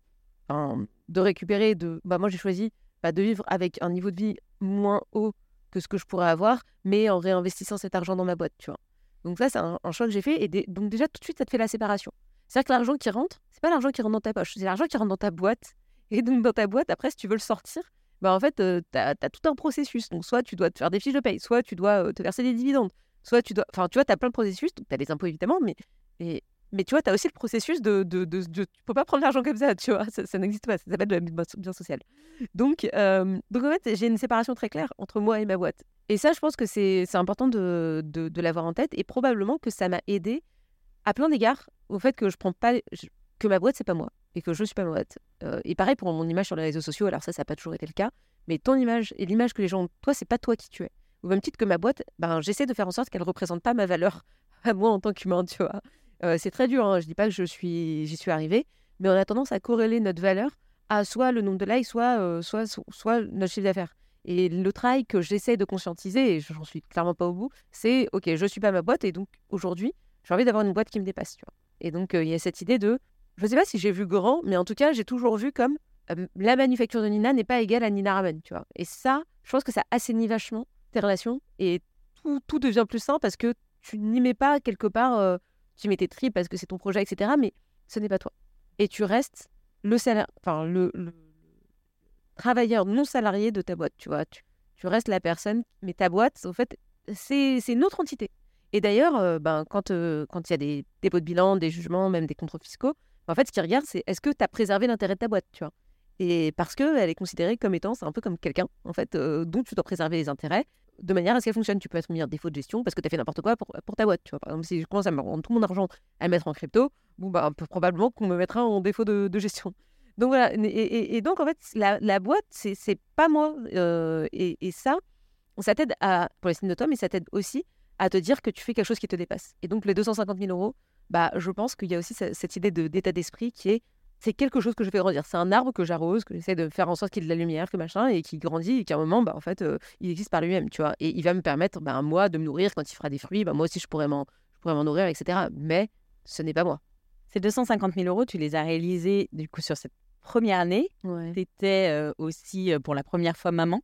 de récupérer. De... Bah, moi, j'ai choisi bah, de vivre avec un niveau de vie moins haut que ce que je pourrais avoir, mais en réinvestissant cet argent dans ma boîte, tu vois. Donc ça, c'est un, choix que j'ai fait. Et donc déjà, tout de suite, ça te fait la séparation. C'est-à-dire que l'argent qui rentre, c'est pas l'argent qui rentre dans ta poche, c'est l'argent qui rentre dans ta boîte. Et donc dans ta boîte, après, si tu veux le sortir, bah en fait, tu as, tout un processus. Donc soit tu dois te faire des fiches de paye, soit tu dois te verser des dividendes, soit tu dois. Enfin, tu vois, tu as plein de processus, tu as les impôts évidemment, mais, mais, tu vois, tu as aussi le processus de, de, de, Tu peux pas prendre l'argent comme ça, tu vois, ça, n'existe pas, ça s'appelle de la bien sociale. Donc, euh, donc en fait, j'ai une séparation très claire entre moi et ma boîte. Et ça, je pense que c'est important de, de l'avoir en tête et probablement que ça m'a aidé à plein d'égards au fait que je prends pas. que ma boîte, c'est pas moi et que je suis pas ma boîte. Euh, et pareil pour mon image sur les réseaux sociaux, alors ça, ça n'a pas toujours été le cas, mais ton image et l'image que les gens ont toi, c'est pas toi qui tu es au même titre que ma boîte, ben, j'essaie de faire en sorte qu'elle ne représente pas ma valeur à moi en tant qu'humain, tu vois. Euh, c'est très dur, hein. je dis pas que je suis, j'y suis arrivée, mais on a tendance à corréler notre valeur à soit le nombre de likes, soit, euh, soit, soit notre chiffre d'affaires. Et le travail que j'essaie de conscientiser, et j'en suis clairement pas au bout, c'est ok, je suis pas ma boîte et donc aujourd'hui, j'ai envie d'avoir une boîte qui me dépasse. Tu. Et donc il y a cette idée de, je sais pas si j'ai vu grand, mais en tout cas, j'ai toujours vu comme la manufacture de Nina n'est pas égale à Nina Ramen, tu vois. Et ça, je pense que ça assainit vachement tes relations et tout, tout devient plus sain parce que tu n'y mets pas quelque part, tu mets tes tripes parce que c'est ton projet, etc. Mais ce n'est pas toi. Et tu restes le salaire, enfin le, travailleur non salarié de ta boîte, tu vois. Tu, restes la personne, mais ta boîte, en fait, c'est une autre entité. Et d'ailleurs, ben, quand quand il y a des dépôts de bilan, des jugements, même des contrôles fiscaux, en fait, ce qu'ils regardent, c'est est-ce que tu as préservé l'intérêt de ta boîte, tu vois? Et parce qu'elle est considérée comme étant, c'est un peu comme quelqu'un, en fait, dont tu dois préserver les intérêts de manière à ce qu'elle fonctionne. Tu peux être mis en défaut de gestion parce que tu as fait n'importe quoi pour, pour, ta boîte. Tu vois. Par exemple, si je commence à me rendre tout mon argent à mettre en crypto, bon, bah, probablement qu'on me mettra en défaut de, gestion. Donc voilà. Et, donc, en fait, la, la boîte, c'est pas moi. et, ça, ça t'aide à, pour les signes de toi, mais ça t'aide aussi à te dire que tu fais quelque chose qui te dépasse. Et donc, les 250 000 euros, bah, je pense qu'il y a aussi cette idée d'état d'esprit qui est c'est quelque chose que je fais grandir. C'est un arbre que j'arrose, que j'essaie de faire en sorte qu'il ait de la lumière, que machin, et qui grandit, et qu'à un moment, bah, en fait, euh, il existe par lui-même, tu vois. Et il va me permettre, bah, moi, de me nourrir quand il fera des fruits. Bah, moi aussi, je pourrais m'en, m'en nourrir, etc. Mais ce n'est pas moi. Ces 250 000 euros, tu les as réalisés, du coup, sur cette première année. Tu étais euh, aussi, euh, pour la première fois, maman.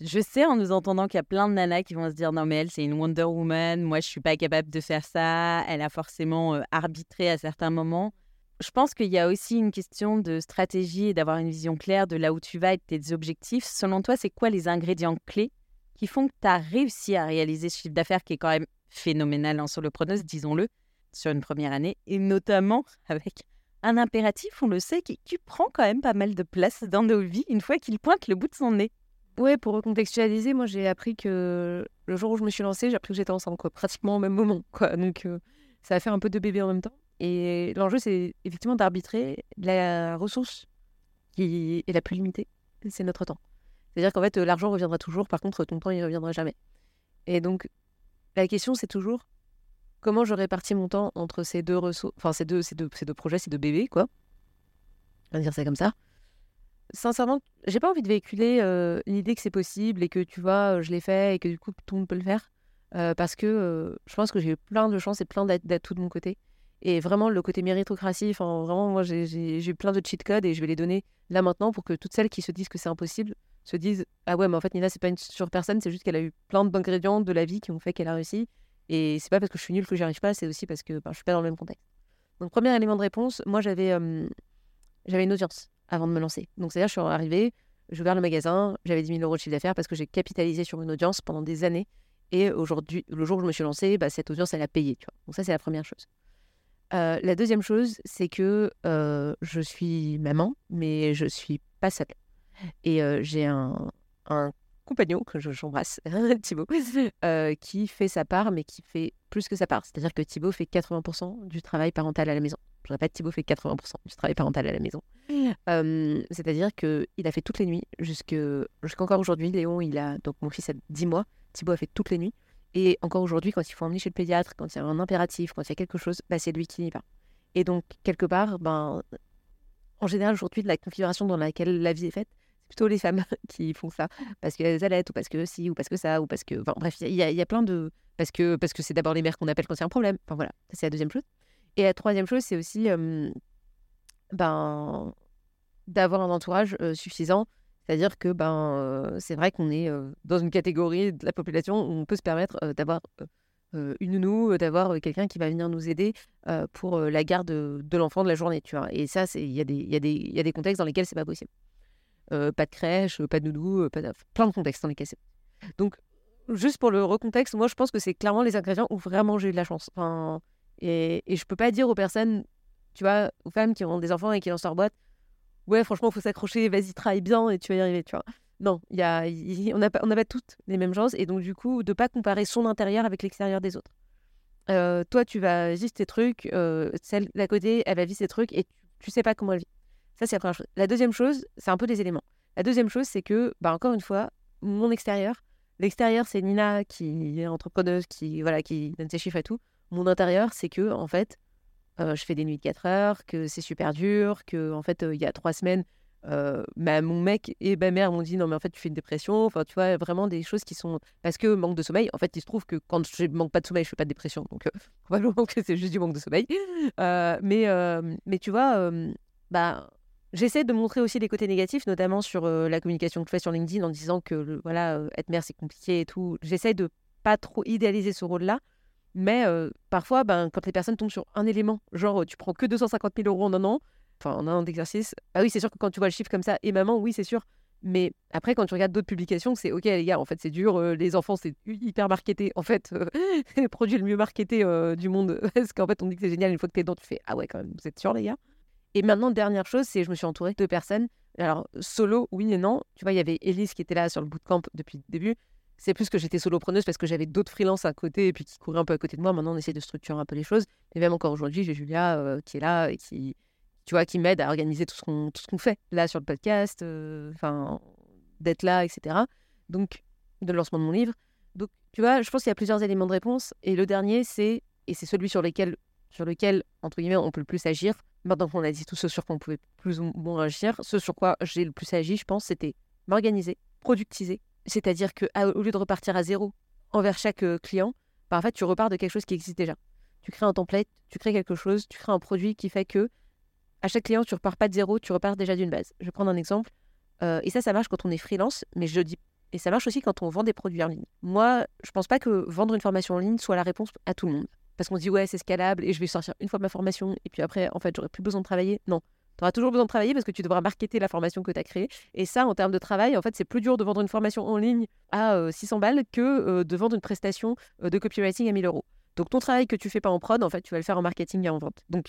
Je sais en nous entendant qu'il y a plein de nanas qui vont se dire non mais elle c'est une Wonder Woman, moi je suis pas capable de faire ça, elle a forcément arbitré à certains moments je pense qu'il y a aussi une question de stratégie et d'avoir une vision claire de là où tu vas et de tes objectifs. Selon toi, c'est quoi les ingrédients clés qui font que tu as réussi à réaliser ce chiffre d'affaires qui est quand même phénoménal en hein, pronos, disons-le, sur une première année, et notamment avec un impératif, on le sait, qui, prend quand même pas mal de place dans nos vies une fois qu'il pointe le bout de son nez? Ouais, pour recontextualiser, moi j'ai appris que le jour où je me suis lancée, j'ai appris que j'étais enceinte, quoi, pratiquement au même moment. Quoi. Donc euh, ça a fait un peu de bébé en même temps. Et l'enjeu, c'est effectivement d'arbitrer la ressource qui est la plus limitée, c'est notre temps. C'est-à-dire qu'en fait, l'argent reviendra toujours, par contre, ton temps, il ne reviendra jamais. Et donc, la question, c'est toujours comment je répartis mon temps entre ces deux ressources, enfin, ces deux, ces deux, ces deux projets, ces deux bébés, quoi. On va dire ça comme ça. Sincèrement, j'ai pas envie de véhiculer l'idée que c'est possible et que tu vois, je l'ai fait et que du coup, tout le monde peut le faire. Parce que je pense que j'ai eu plein de chance et plein d'atouts de mon côté. Et vraiment, le côté méritocratie, enfin, vraiment, moi, j'ai eu plein de cheat codes et je vais les donner là maintenant pour que toutes celles qui se disent que c'est impossible se disent Ah ouais, mais en fait, Nina, c'est pas une sur personne, c'est juste qu'elle a eu plein d'ingrédients de la vie qui ont fait qu'elle a réussi. Et c'est pas parce que je suis nulle que j'y arrive pas, c'est aussi parce que ben, je suis pas dans le même contexte. Donc, premier élément de réponse, moi, j'avais j'avais une audience avant de me lancer. Donc, c'est-à-dire, je suis arrivée, j'ai ouvert le magasin, j'avais 10 000 euros de chiffre d'affaires parce que j'ai capitalisé sur une audience pendant des années. Et aujourd'hui, le jour où je me suis lancée, bah, cette audience, elle a payé. Donc, ça, c'est la première chose. Euh, la deuxième chose, c'est que euh, je suis maman, mais je suis pas seule. Et euh, j'ai un, compagnon que j'embrasse, Thibaut, qui fait sa part, mais qui fait plus que sa part. C'est-à-dire que Thibaut fait 80% du travail parental à la maison. Je répète, Thibaut fait 80% du travail parental à la maison. C'est-à-dire qu'il a fait toutes les nuits jusqu'encore aujourd'hui. Léon, il a donc mon fils a 10 mois. Thibaut a fait toutes les nuits. Et encore aujourd'hui, quand il faut emmener chez le pédiatre, quand il y a un impératif, quand il y a quelque chose, bah, c'est lui qui y va. Et donc, quelque part, ben, en général, aujourd'hui, de la configuration dans laquelle la vie est faite, c'est plutôt les femmes qui font ça. Parce qu'elles allaitent, ou parce que si, ou parce que ça, ou parce que. Enfin, bref, il y, y, a plein de. Parce que parce que c'est d'abord les mères qu'on appelle quand il y a un problème. Enfin, voilà, c'est la deuxième chose. Et la troisième chose, c'est aussi ben, d'avoir un entourage suffisant c'est-à-dire que ben, c'est vrai qu'on est dans une catégorie de la population où on peut se permettre d'avoir une nounou, d'avoir quelqu'un qui va venir nous aider pour la garde de, l'enfant de la journée. Tu vois. Et ça, il y, a des, contextes dans lesquels c'est pas possible. pas de crèche, pas de nounou, plein de contextes dans lesquels c'est Donc, juste pour le recontexte, moi je pense que c'est clairement les ingrédients où vraiment j'ai eu de la chance. Enfin, et, et je peux pas dire aux personnes, tu vois, aux femmes qui ont des enfants et qui lancent leur boîte, ouais, franchement, il faut s'accrocher, vas-y, travaille bien et tu vas y arriver, tu vois. Non, y a, on n'a pas, toutes les mêmes chances et donc du coup, de pas comparer son intérieur avec l'extérieur des autres. Euh, toi, tu vas vivre tes trucs, euh, celle d'à côté, elle va vivre ses trucs et tu, tu sais pas comment elle vit. Ça, c'est la première chose. La deuxième chose, c'est un peu des éléments. La deuxième chose, c'est que, bah, encore une fois, mon extérieur, l'extérieur, c'est Nina qui est entrepreneuse, qui, voilà, qui donne ses chiffres et tout. Mon intérieur, c'est que, en fait, je fais des nuits de 4 heures, que c'est super dur, que en fait, il y a trois semaines, bah, mon mec et ma mère m'ont dit non mais en fait tu fais une dépression enfin tu vois vraiment des choses qui sont parce que manque de sommeil en fait il se trouve que quand je manque pas de sommeil je fais pas de dépression donc probablement que c'est juste du manque de sommeil mais mais tu vois bah J'essaie de montrer aussi des côtés négatifs, notamment sur la communication que je fais sur LinkedIn en disant que voilà, être mère c'est compliqué et tout. J'essaie de pas trop idéaliser ce rôle-là, mais parfois, ben, quand les personnes tombent sur un élément, genre tu prends que 250 000 euros en un an, enfin en un an d'exercice, ah oui, c'est sûr que quand tu vois le chiffre comme ça, et maman, oui, c'est sûr. Mais après, quand tu regardes d'autres publications, c'est ok, les gars, en fait, c'est dur. les enfants, c'est hyper marketé. En fait, c'est le produit le mieux marketé du monde. Parce qu'en fait, on dit que c'est génial. Une fois que t'es dedans, tu fais Ah ouais, quand même, vous êtes sûr, les gars et maintenant, dernière chose, c'est je me suis entourée de personnes. Alors, solo, oui et non. Tu vois, il y avait Elise qui était là sur le bootcamp depuis le début. C'est plus que j'étais solopreneuse parce que j'avais d'autres freelances à côté et puis qui couraient un peu à côté de moi. Maintenant, on essaie de structurer un peu les choses. Et même encore aujourd'hui, j'ai Julia euh, qui est là et qui, tu vois, qui m'aide à organiser tout ce qu'on fait là sur le podcast, euh, enfin, d'être là, etc. Donc, de lancement de mon livre. Donc, tu vois, je pense qu'il y a plusieurs éléments de réponse. Et le dernier, c'est, et c'est celui sur lequel, sur lequel, entre guillemets, on peut le plus agir, maintenant qu'on a dit tout ce sur quoi on pouvait plus ou moins agir, ce sur quoi j'ai le plus agi, je pense, c'était m'organiser, productiser. C'est-à-dire que au lieu de repartir à zéro envers chaque euh, client, bah, en fait, tu repars de quelque chose qui existe déjà. Tu crées un template, tu crées quelque chose, tu crées un produit qui fait que à chaque client, tu repars pas de zéro, tu repars déjà d'une base. Je vais prendre un exemple. Euh, et ça, ça marche quand on est freelance, mais je dis et ça marche aussi quand on vend des produits en ligne. Moi, je pense pas que vendre une formation en ligne soit la réponse à tout le monde parce qu'on dit ouais c'est scalable et je vais sortir une fois ma formation et puis après en fait j'aurai plus besoin de travailler. Non, tu auras toujours besoin de travailler parce que tu devras marketer la formation que tu as créée. Et ça, en termes de travail, en fait, c'est plus dur de vendre une formation en ligne à 600 euh, balles que euh, de vendre une prestation euh, de copywriting à 1000 euros. Donc ton travail que tu fais pas en prod, en fait, tu vas le faire en marketing et en vente. Donc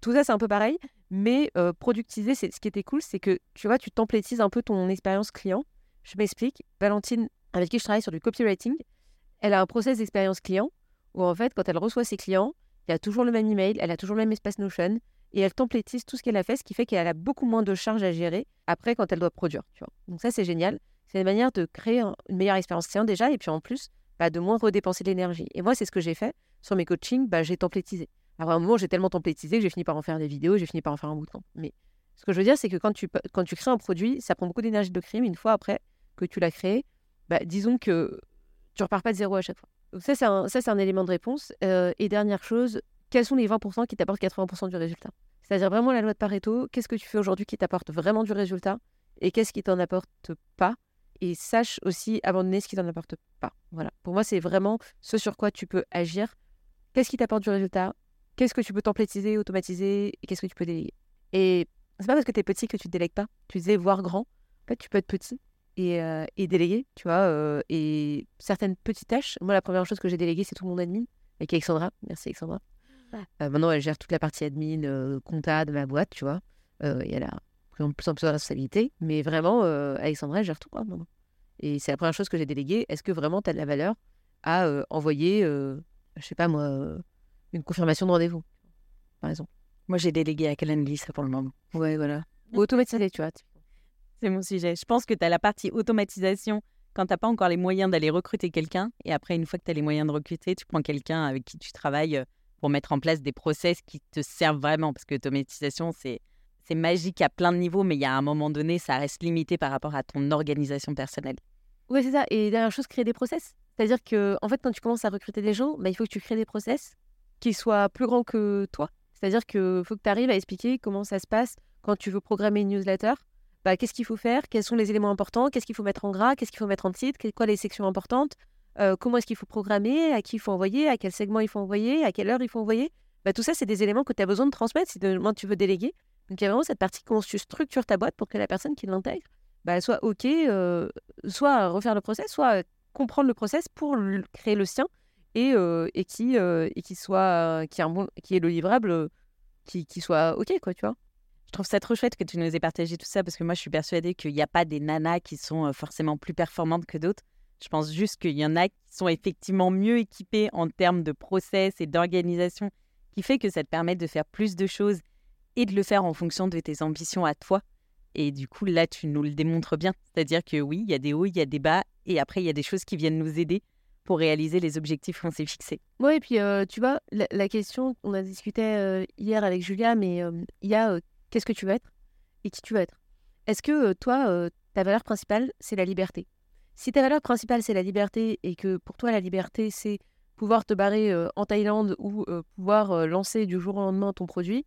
tout ça, c'est un peu pareil, mais productiser, c'est ce qui était cool, c'est que tu vois, tu templétises un peu ton expérience client. Je m'explique. Valentine, avec qui je travaille sur du copywriting, elle a un process d'expérience client où en fait, quand elle reçoit ses clients, il y a toujours le même email, elle a toujours le même espace Notion, et elle templétise tout ce qu'elle a fait, ce qui fait qu'elle a beaucoup moins de charges à gérer après quand elle doit produire. Donc ça, c'est génial. C'est une manière de créer une meilleure expérience client déjà, et puis en plus, bah, de moins redépenser de l'énergie. Et moi, c'est ce que j'ai fait. Sur mes coachings, bah, j'ai templétisé. Alors à un moment, j'ai tellement templétisé que j'ai fini par en faire des vidéos, j'ai fini par en faire un bout de temps. Mais ce que je veux dire, c'est que quand tu, quand crées un produit, ça prend beaucoup d'énergie de créer, mais une fois après que tu l'as créé, bah, disons que tu repars pas de zéro à chaque fois. Donc ça, c'est un, un, élément de réponse. Euh, et dernière chose, quels sont les 20% qui t'apportent 80% du résultat? C'est-à-dire vraiment la loi de Pareto, qu'est-ce que tu fais aujourd'hui qui t'apporte vraiment du résultat et qu'est-ce qui t'en apporte pas? Et sache aussi abandonner ce qui t'en apporte pas. Voilà. Pour moi, c'est vraiment ce sur quoi tu peux agir. Qu'est-ce qui t'apporte du résultat? Qu'est-ce que tu peux templétiser, automatiser et qu'est-ce que tu peux déléguer? Et c'est pas parce que tu es petit que tu te délègues pas. Tu disais voir grand. En fait, tu peux être petit et, euh, déléguer, tu vois. Euh, et certaines petites tâches. Moi, la première chose que j'ai déléguée, c'est tout mon admin avec Alexandra. Merci Alexandra. Euh, maintenant, elle gère toute la partie admin, compta de ma boîte, tu vois. et elle a pris plus en plus de responsabilité. Mais vraiment, Alexandra, elle gère tout, quoi, Et c'est la première chose que j'ai déléguée. Est-ce que vraiment tu as de la valeur à envoyer, je sais pas moi, une confirmation de rendez-vous, par exemple? Moi, j'ai délégué à Calendly, ça pour le moment. Ouais, voilà. Ou automatiser, tu vois. C'est mon sujet. Je pense que tu as la partie automatisation quand tu n'as pas encore les moyens d'aller recruter quelqu'un. Et après, une fois que tu as les moyens de recruter, tu prends quelqu'un avec qui tu travailles euh, pour mettre en place des process qui te servent vraiment. Parce que l'automatisation, c'est, c'est magique à plein de niveaux, mais il y a un moment donné, ça reste limité par rapport à ton organisation personnelle. Oui, c'est ça. Et dernière chose, créer des process. C'est-à-dire que, en fait, quand tu commences à recruter des gens, bah, il faut que tu crées des process qui soient plus grands que toi. C'est-à-dire qu'il faut que tu arrives à expliquer comment ça se passe quand tu veux programmer une newsletter, bah, qu'est-ce qu'il faut faire, quels sont les éléments importants, qu'est-ce qu'il faut mettre en gras, qu'est-ce qu'il faut mettre en titre, quoi les sections importantes, comment est-ce qu'il faut programmer, à qui il faut envoyer, à quel segment il faut envoyer, à quelle heure il faut envoyer? Bah, tout ça, c'est des éléments que tu as besoin de transmettre si demain tu veux déléguer. Donc il y a vraiment cette partie comment tu structures ta boîte pour que la personne qui l'intègre bah, soit OK, soit refaire le process, soit comprendre le process pour créer le sien et, qui, soit qui, est le livrable qui, qui soit OK, quoi, tu vois? Je trouve ça trop chouette que tu nous aies partagé tout ça parce que moi, je suis persuadée qu'il n'y a pas des nanas qui sont forcément plus performantes que d'autres. Je pense juste qu'il y en a qui sont effectivement mieux équipées en termes de process et d'organisation, qui fait que ça te permet de faire plus de choses et de le faire en fonction de tes ambitions à toi. Et du coup, là, tu nous le démontres bien. C'est-à-dire que oui, il y a des hauts, il y a des bas, et après, il y a des choses qui viennent nous aider pour réaliser les objectifs qu'on s'est fixés. Oui, et puis euh, tu vois, la, question, on a discuté euh, hier avec Julia, mais il y a qu'est-ce que tu veux être et qui tu veux être? est-ce que toi, ta valeur principale, c'est la liberté? Si ta valeur principale, c'est la liberté et que pour toi, la liberté, c'est pouvoir te barrer en Thaïlande ou pouvoir lancer du jour au lendemain ton produit,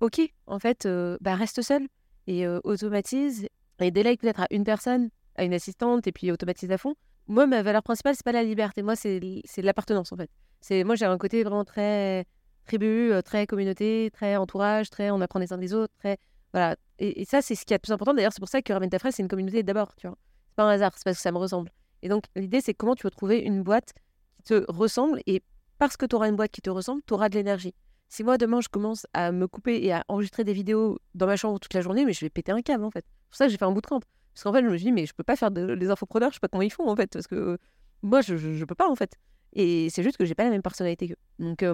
ok, en fait, bah, reste seul et automatise et délègue peut-être à une personne, à une assistante et puis automatise à fond. Moi, ma valeur principale, c'est pas la liberté. Moi, c'est l'appartenance en fait. C'est moi, j'ai un côté vraiment très tribu, très communauté, très entourage, très on apprend les uns des autres, très voilà. Et, ça, c'est ce qui est le plus important. D'ailleurs, c'est pour ça que Ramène ta c'est une communauté d'abord, tu vois. Pas un hasard, c'est parce que ça me ressemble. Et donc, l'idée, c'est comment tu vas trouver une boîte qui te ressemble. Et parce que tu auras une boîte qui te ressemble, tu auras de l'énergie. Si moi, demain, je commence à me couper et à enregistrer des vidéos dans ma chambre toute la journée, mais je vais péter un câble, en fait. C'est pour ça que j'ai fait un bootcamp. Parce qu'en fait, je me suis dit, mais je peux pas faire des infopreneurs, je sais pas comment ils font, en fait. Parce que moi, je, peux pas, en fait. Et c'est juste que j'ai pas la même personnalité qu'eux. Donc,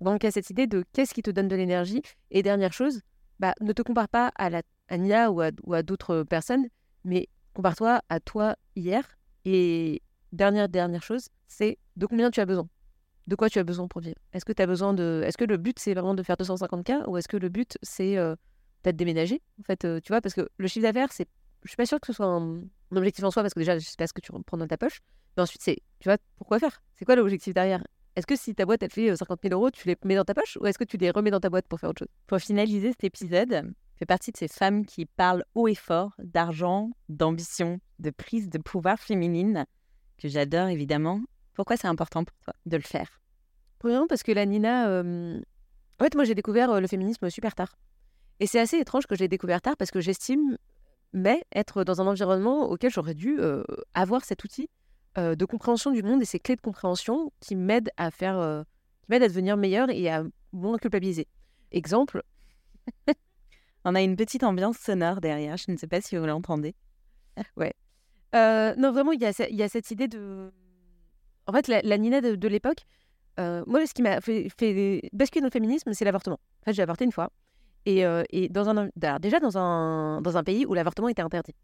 donc, il y a cette idée de qu'est-ce qui te donne de l'énergie? Et dernière chose, bah, ne te compare pas à, la, à Nia ou à, d'autres personnes, mais compare-toi à toi hier. Et dernière, dernière chose, c'est de combien tu as besoin? De quoi tu as besoin pour vivre? Est-ce que tu as besoin de. Est-ce que le but, c'est vraiment de faire 250K ou est-ce que le but, c'est euh, peut-être déménager? En fait, euh, tu vois, parce que le chiffre d'affaires, c'est. Je suis pas sûre que ce soit un, objectif en soi parce que déjà, je sais pas ce que tu prends dans ta poche. Mais ensuite, c'est. Tu vois, pourquoi faire? C'est quoi l'objectif derrière? Est-ce que si ta boîte, elle fait 50 euh, 000 euros, tu les mets dans ta poche ou est-ce que tu les remets dans ta boîte pour faire autre chose? Pour finaliser cet épisode, fais partie de ces femmes qui parlent haut et fort d'argent, d'ambition, de prise de pouvoir féminine, que j'adore évidemment. Pourquoi c'est important pour toi de le faire? Premièrement, parce que la Nina. Euh, en fait, moi, j'ai découvert euh, le féminisme super tard. Et c'est assez étrange que je l'ai découvert tard parce que j'estime mais être dans un environnement auquel j'aurais dû avoir cet outil euh, de compréhension du monde et ces clés de compréhension qui m'aident à faire, euh, qui m'aident à devenir meilleur et à moins culpabiliser. Exemple. On a une petite ambiance sonore derrière, je ne sais pas si vous l'entendez. ouais. Euh, non, vraiment, il y, a, cette idée de. En fait, la, Nina de, l'époque, moi, ce qui m'a fait, basculer dans le féminisme, c'est l'avortement. En fait, j'ai avorté une fois. Et, et dans un, déjà dans un, dans un pays où l'avortement était interdit.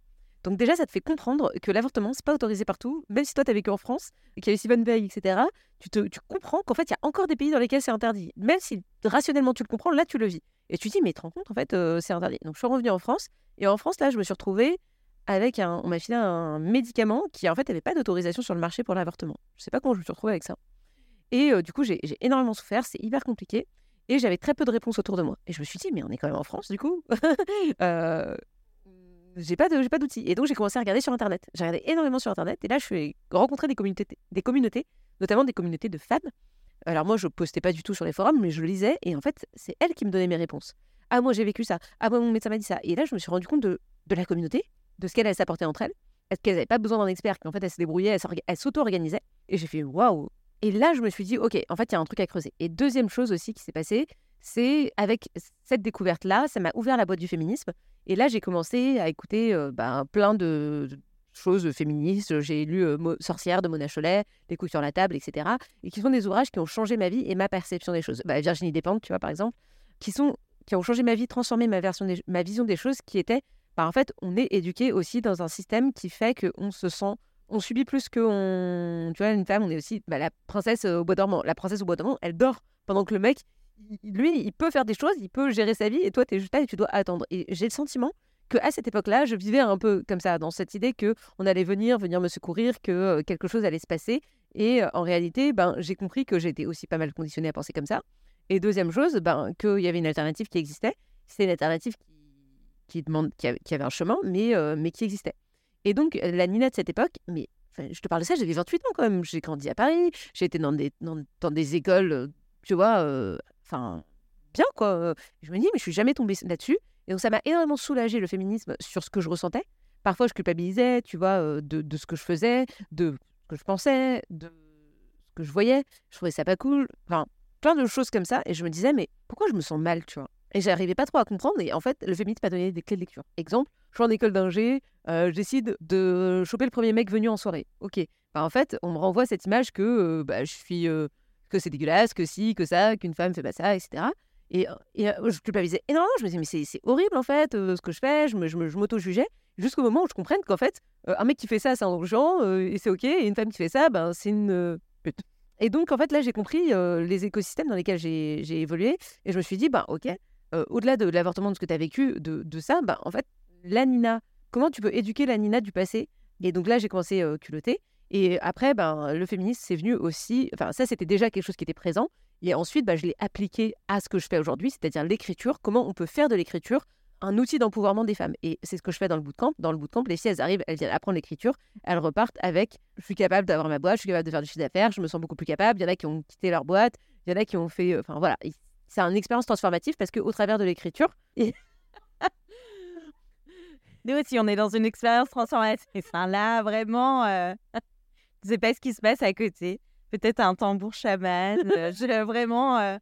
Donc déjà, ça te fait comprendre que l'avortement, c'est pas autorisé partout. Même si toi, tu as vécu en France, qu'il y a eu Simone Veil, etc., tu, te, tu comprends qu'en fait, il y a encore des pays dans lesquels c'est interdit. Même si rationnellement tu le comprends, là, tu le vis. Et tu te dis, mais tu te rends compte, en fait, c'est interdit. Donc je suis revenue en France. Et en France, là, je me suis retrouvée avec un... On m'a filé un médicament qui, en fait, n'avait pas d'autorisation sur le marché pour l'avortement. Je sais pas comment je me suis retrouvée avec ça. Et du coup, j'ai énormément souffert. C'est hyper compliqué. Et j'avais très peu de réponses autour de moi. Et je me suis dit, mais on est quand même en France, du coup. euh, j'ai pas j'ai pas d'outils. Et donc j'ai commencé à regarder sur internet. J'ai regardé énormément sur internet et là je suis rencontré des communautés des communautés, notamment des communautés de femmes. Alors moi je postais pas du tout sur les forums mais je lisais et en fait, c'est elles qui me donnaient mes réponses. Ah moi j'ai vécu ça. Ah moi mon médecin m'a dit ça. Et là je me suis rendu compte de, de la communauté, de ce qu'elle allait s'apporter entre elles. Est-ce qu'elles n'avaient pas besoin d'un expert, qu'en fait elles se débrouillaient, elles s'auto-organisaient. Et j'ai fait waouh. Et là je me suis dit ok, en fait il y a un truc à creuser. Et deuxième chose aussi qui s'est passée, c'est avec cette découverte-là, ça m'a ouvert la boîte du féminisme. Et là, j'ai commencé à écouter bah, plein de choses féministes. J'ai lu Sorcière de Mona Cholet, Les coups sur la table, etc. Et qui sont des ouvrages qui ont changé ma vie et ma perception des choses. Bah, Virginie Despentes, tu vois, par exemple, qui, sont, qui ont changé ma vie, transformé ma, version ma vision des choses, qui était, bah, en fait, on est éduqué aussi dans un système qui fait qu'on se sent on subit plus que on... tu vois une femme on est aussi la princesse au bois dormant la princesse au bois dormant elle dort pendant que le mec lui, il peut faire des choses, il peut gérer sa vie, et toi, tu es juste là et tu dois attendre. Et j'ai le sentiment que à cette époque-là, je vivais un peu comme ça, dans cette idée que on allait venir, venir me secourir, que euh, quelque chose allait se passer. Et euh, en réalité, ben, j'ai compris que j'étais aussi pas mal conditionnée à penser comme ça. Et deuxième chose, ben, qu'il y avait une alternative qui existait. C'est une alternative qui, demande, qui, avait un chemin, mais, euh, mais qui existait. Et donc, la Nina de cette époque, mais je te parle de ça, j'avais 28 ans quand même. J'ai grandi à Paris, j'ai été dans des, dans des écoles, tu vois, enfin, bien quoi. Je me dis, mais je suis jamais tombée là-dessus. Et donc ça m'a énormément soulagé le féminisme sur ce que je ressentais. Parfois, je culpabilisais, tu vois, de, de, ce que je faisais, de ce que je pensais, de ce que je voyais. Je trouvais ça pas cool. Enfin, plein de choses comme ça. Et je me disais, mais pourquoi je me sens mal, tu vois? Et j'arrivais pas trop à comprendre. Et en fait, le féminisme m'a donné des clés de lecture. Exemple, je suis en école d'ingé, euh, je décide de choper le premier mec venu en soirée. Ok. Bah, en fait, on me renvoie cette image que bah, je suis que c'est dégueulasse, que si, que ça, qu'une femme fait pas ça, etc. Et, et euh, je culpabilisais énormément. Je me disais, mais c'est horrible en fait, euh, ce que je fais. Je m'auto-jugeais jusqu'au moment où je comprenne qu'en fait, euh, un mec qui fait ça, c'est un genre et c'est ok. Et une femme qui fait ça, ben, c'est une pute. Et donc, en fait, là, j'ai compris les écosystèmes dans lesquels j'ai évolué. Et je me suis dit, ben, ok, au-delà de l'avortement, de ce que tu as vécu, de, de ça, ben, en fait, la Nina, comment tu peux éduquer la Nina du passé? Et donc là, j'ai commencé euh, culotté. Et après, ben, le féminisme, c'est venu aussi. Enfin, ça, c'était déjà quelque chose qui était présent. Et ensuite, ben, je l'ai appliqué à ce que je fais aujourd'hui, c'est-à-dire l'écriture. Comment on peut faire de l'écriture un outil d'empouvoirment des femmes. Et c'est ce que je fais dans le bootcamp. Dans le bootcamp, les filles, elles arrivent, elles viennent apprendre l'écriture, elles repartent avec je suis capable d'avoir ma boîte, je suis capable de faire du chiffre d'affaires, je me sens beaucoup plus capable. Il y en a qui ont quitté leur boîte, il y en a qui ont fait. Enfin voilà, c'est une expérience transformative parce qu'au travers de l'écriture. Nous aussi, on est dans une expérience transformative. Enfin, là, vraiment, euh... je sais pas ce qui se passe à côté. Peut-être un tambour chaman. Euh, je, vraiment. Euh...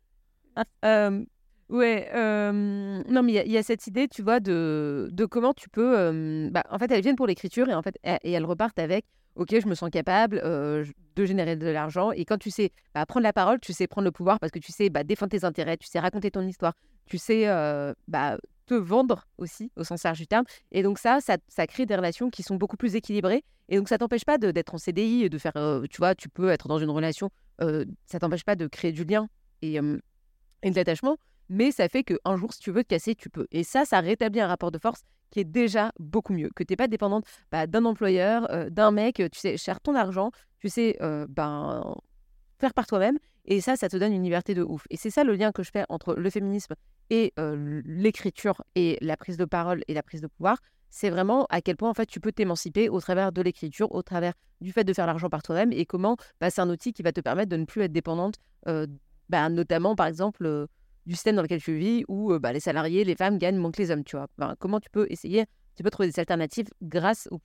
euh Ouais, non, mais il y, a cette idée, tu vois, de, de comment tu peux. bah, en fait, elles viennent pour l'écriture et en fait, et elles repartent avec Ok, je me sens capable de générer de l'argent. Et quand tu sais bah, prendre la parole, tu sais prendre le pouvoir parce que tu sais bah, défendre tes intérêts, tu sais raconter ton histoire, tu sais bah, te vendre aussi, au sens large du terme. Et donc, ça, ça, crée des relations qui sont beaucoup plus équilibrées. Et donc, ça t'empêche pas d'être en CDI et de faire. tu vois, tu peux être dans une relation, ça t'empêche pas de créer du lien et, et de l'attachement mais ça fait qu'un jour, si tu veux te casser, tu peux. Et ça, ça rétablit un rapport de force qui est déjà beaucoup mieux. Que tu n'es pas dépendante bah, d'un employeur, euh, d'un mec, tu sais, cher ton argent, tu sais, euh, ben, faire par toi-même. Et ça, ça te donne une liberté de ouf. Et c'est ça le lien que je fais entre le féminisme et euh, l'écriture et la prise de parole et la prise de pouvoir. C'est vraiment à quel point en fait tu peux t'émanciper au travers de l'écriture, au travers du fait de faire l'argent par toi-même et comment bah, c'est un outil qui va te permettre de ne plus être dépendante, bah, notamment par exemple du système dans lequel tu vis où bah, les salariés, les femmes gagnent moins que les hommes, tu vois. comment tu peux essayer, tu peux trouver des alternatives grâce au,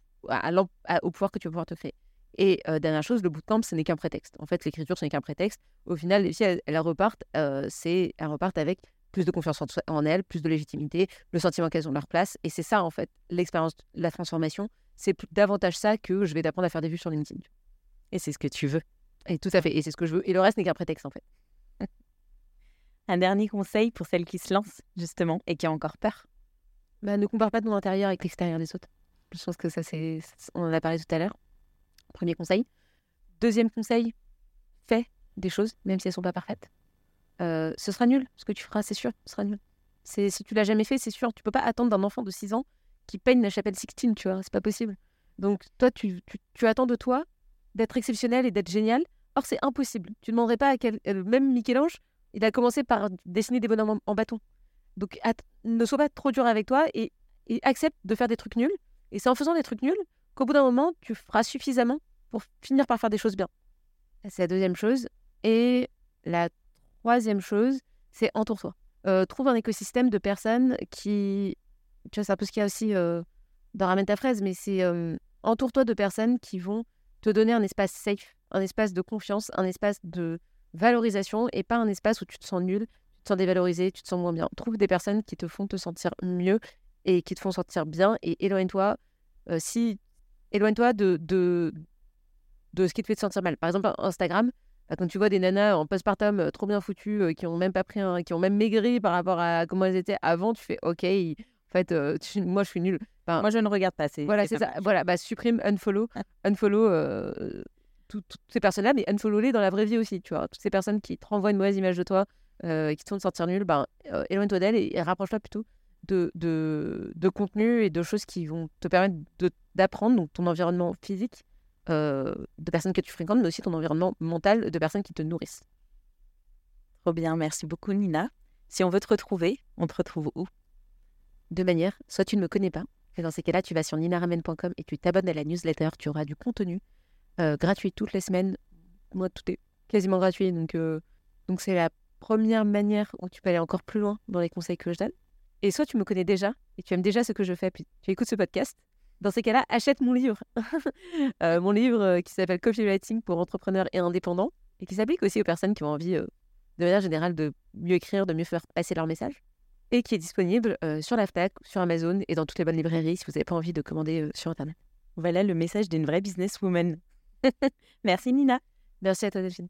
au pouvoir que tu vas pouvoir te créer. Et dernière chose, le bootcamp, ce n'est qu'un prétexte. En fait, l'écriture, ce n'est qu'un prétexte. Au final, les filles, elles, repartent, c'est, elles repartent avec plus de confiance en, elles, plus de légitimité, le sentiment qu'elles ont leur place. Et c'est ça, en fait, l'expérience, la transformation. C'est davantage ça que je vais t'apprendre à faire des vues sur LinkedIn. Et c'est ce que tu veux. Et tout à fait. Et c'est ce que je veux. Et le reste n'est qu'un prétexte, en fait. Un dernier conseil pour celles qui se lancent, justement, et qui ont encore peur bah, Ne compare pas ton intérieur avec l'extérieur des autres. Je pense que ça, c'est. On en a parlé tout à l'heure. Premier conseil. Deuxième conseil, fais des choses, même si elles ne sont pas parfaites. Euh, ce sera nul. Ce que tu feras, c'est sûr, ce sera nul. Si tu l'as jamais fait, c'est sûr. Tu peux pas attendre d'un enfant de 6 ans qui peigne la chapelle Sixtine, tu vois. C'est pas possible. Donc, toi, tu, attends de toi d'être exceptionnel et d'être génial. Or, c'est impossible. Tu ne demanderais pas à quel... Euh, même Michel-Ange, il a commencé par dessiner des bonhommes en, bâton. Donc, ne sois pas trop dur avec toi et, accepte de faire des trucs nuls. Et c'est en faisant des trucs nuls qu'au bout d'un moment, tu feras suffisamment pour finir par faire des choses bien. C'est la deuxième chose. Et la troisième chose, c'est entoure-toi. Euh, trouve un écosystème de personnes qui. Tu vois, c'est un peu ce qu'il y a aussi euh, dans Ramène ta fraise, mais c'est euh, entoure-toi de personnes qui vont te donner un espace safe, un espace de confiance, un espace de valorisation et pas un espace où tu te sens nul, tu te sens dévalorisé, tu te sens moins bien. Trouve des personnes qui te font te sentir mieux et qui te font sentir bien et éloigne-toi euh, si éloigne-toi de, de, de ce qui te fait te sentir mal. Par exemple, Instagram, bah, quand tu vois des nanas en postpartum euh, trop bien foutues, euh, qui ont même pas pris un, qui ont même maigri par rapport à comment elles étaient avant, tu fais OK, en fait, moi je suis nulle. moi je ne regarde pas. Voilà, c'est ça. Voilà, bah, supprime, unfollow, unfollow toutes ces personnes-là, mais unfollow-les dans la vraie vie aussi, tu vois. Toutes ces personnes qui te renvoient une mauvaise image de toi, euh, qui te font sortir nul, ben, euh, éloigne-toi d'elles et, rapproche-toi plutôt de, de, de, contenu et de choses qui vont te permettre d'apprendre, donc ton environnement physique, euh, de personnes que tu fréquentes, mais aussi ton environnement mental, de personnes qui te nourrissent. Trop bien, merci beaucoup Nina. Si on veut te retrouver, on te retrouve où? De manière, soit tu ne me connais pas, et dans ces cas-là, tu vas sur ninaramen.com et tu t'abonnes à la newsletter, tu auras du contenu euh, gratuit toutes les semaines. Moi, tout est quasiment gratuit. Donc, euh, donc c'est la première manière où tu peux aller encore plus loin dans les conseils que je donne. Et soit tu me connais déjà et tu aimes déjà ce que je fais, puis tu écoutes ce podcast. Dans ces cas-là, achète mon livre. Euh, mon livre qui s'appelle Copywriting pour entrepreneurs et indépendants et qui s'applique aussi aux personnes qui ont envie, de manière générale, de mieux écrire, de mieux faire passer leur message. Et qui est disponible sur la sur Amazon et dans toutes les bonnes librairies si vous n'avez pas envie de commander sur Internet. Voilà le message d'une vraie businesswoman. Merci Nina. Merci à toi Delphine.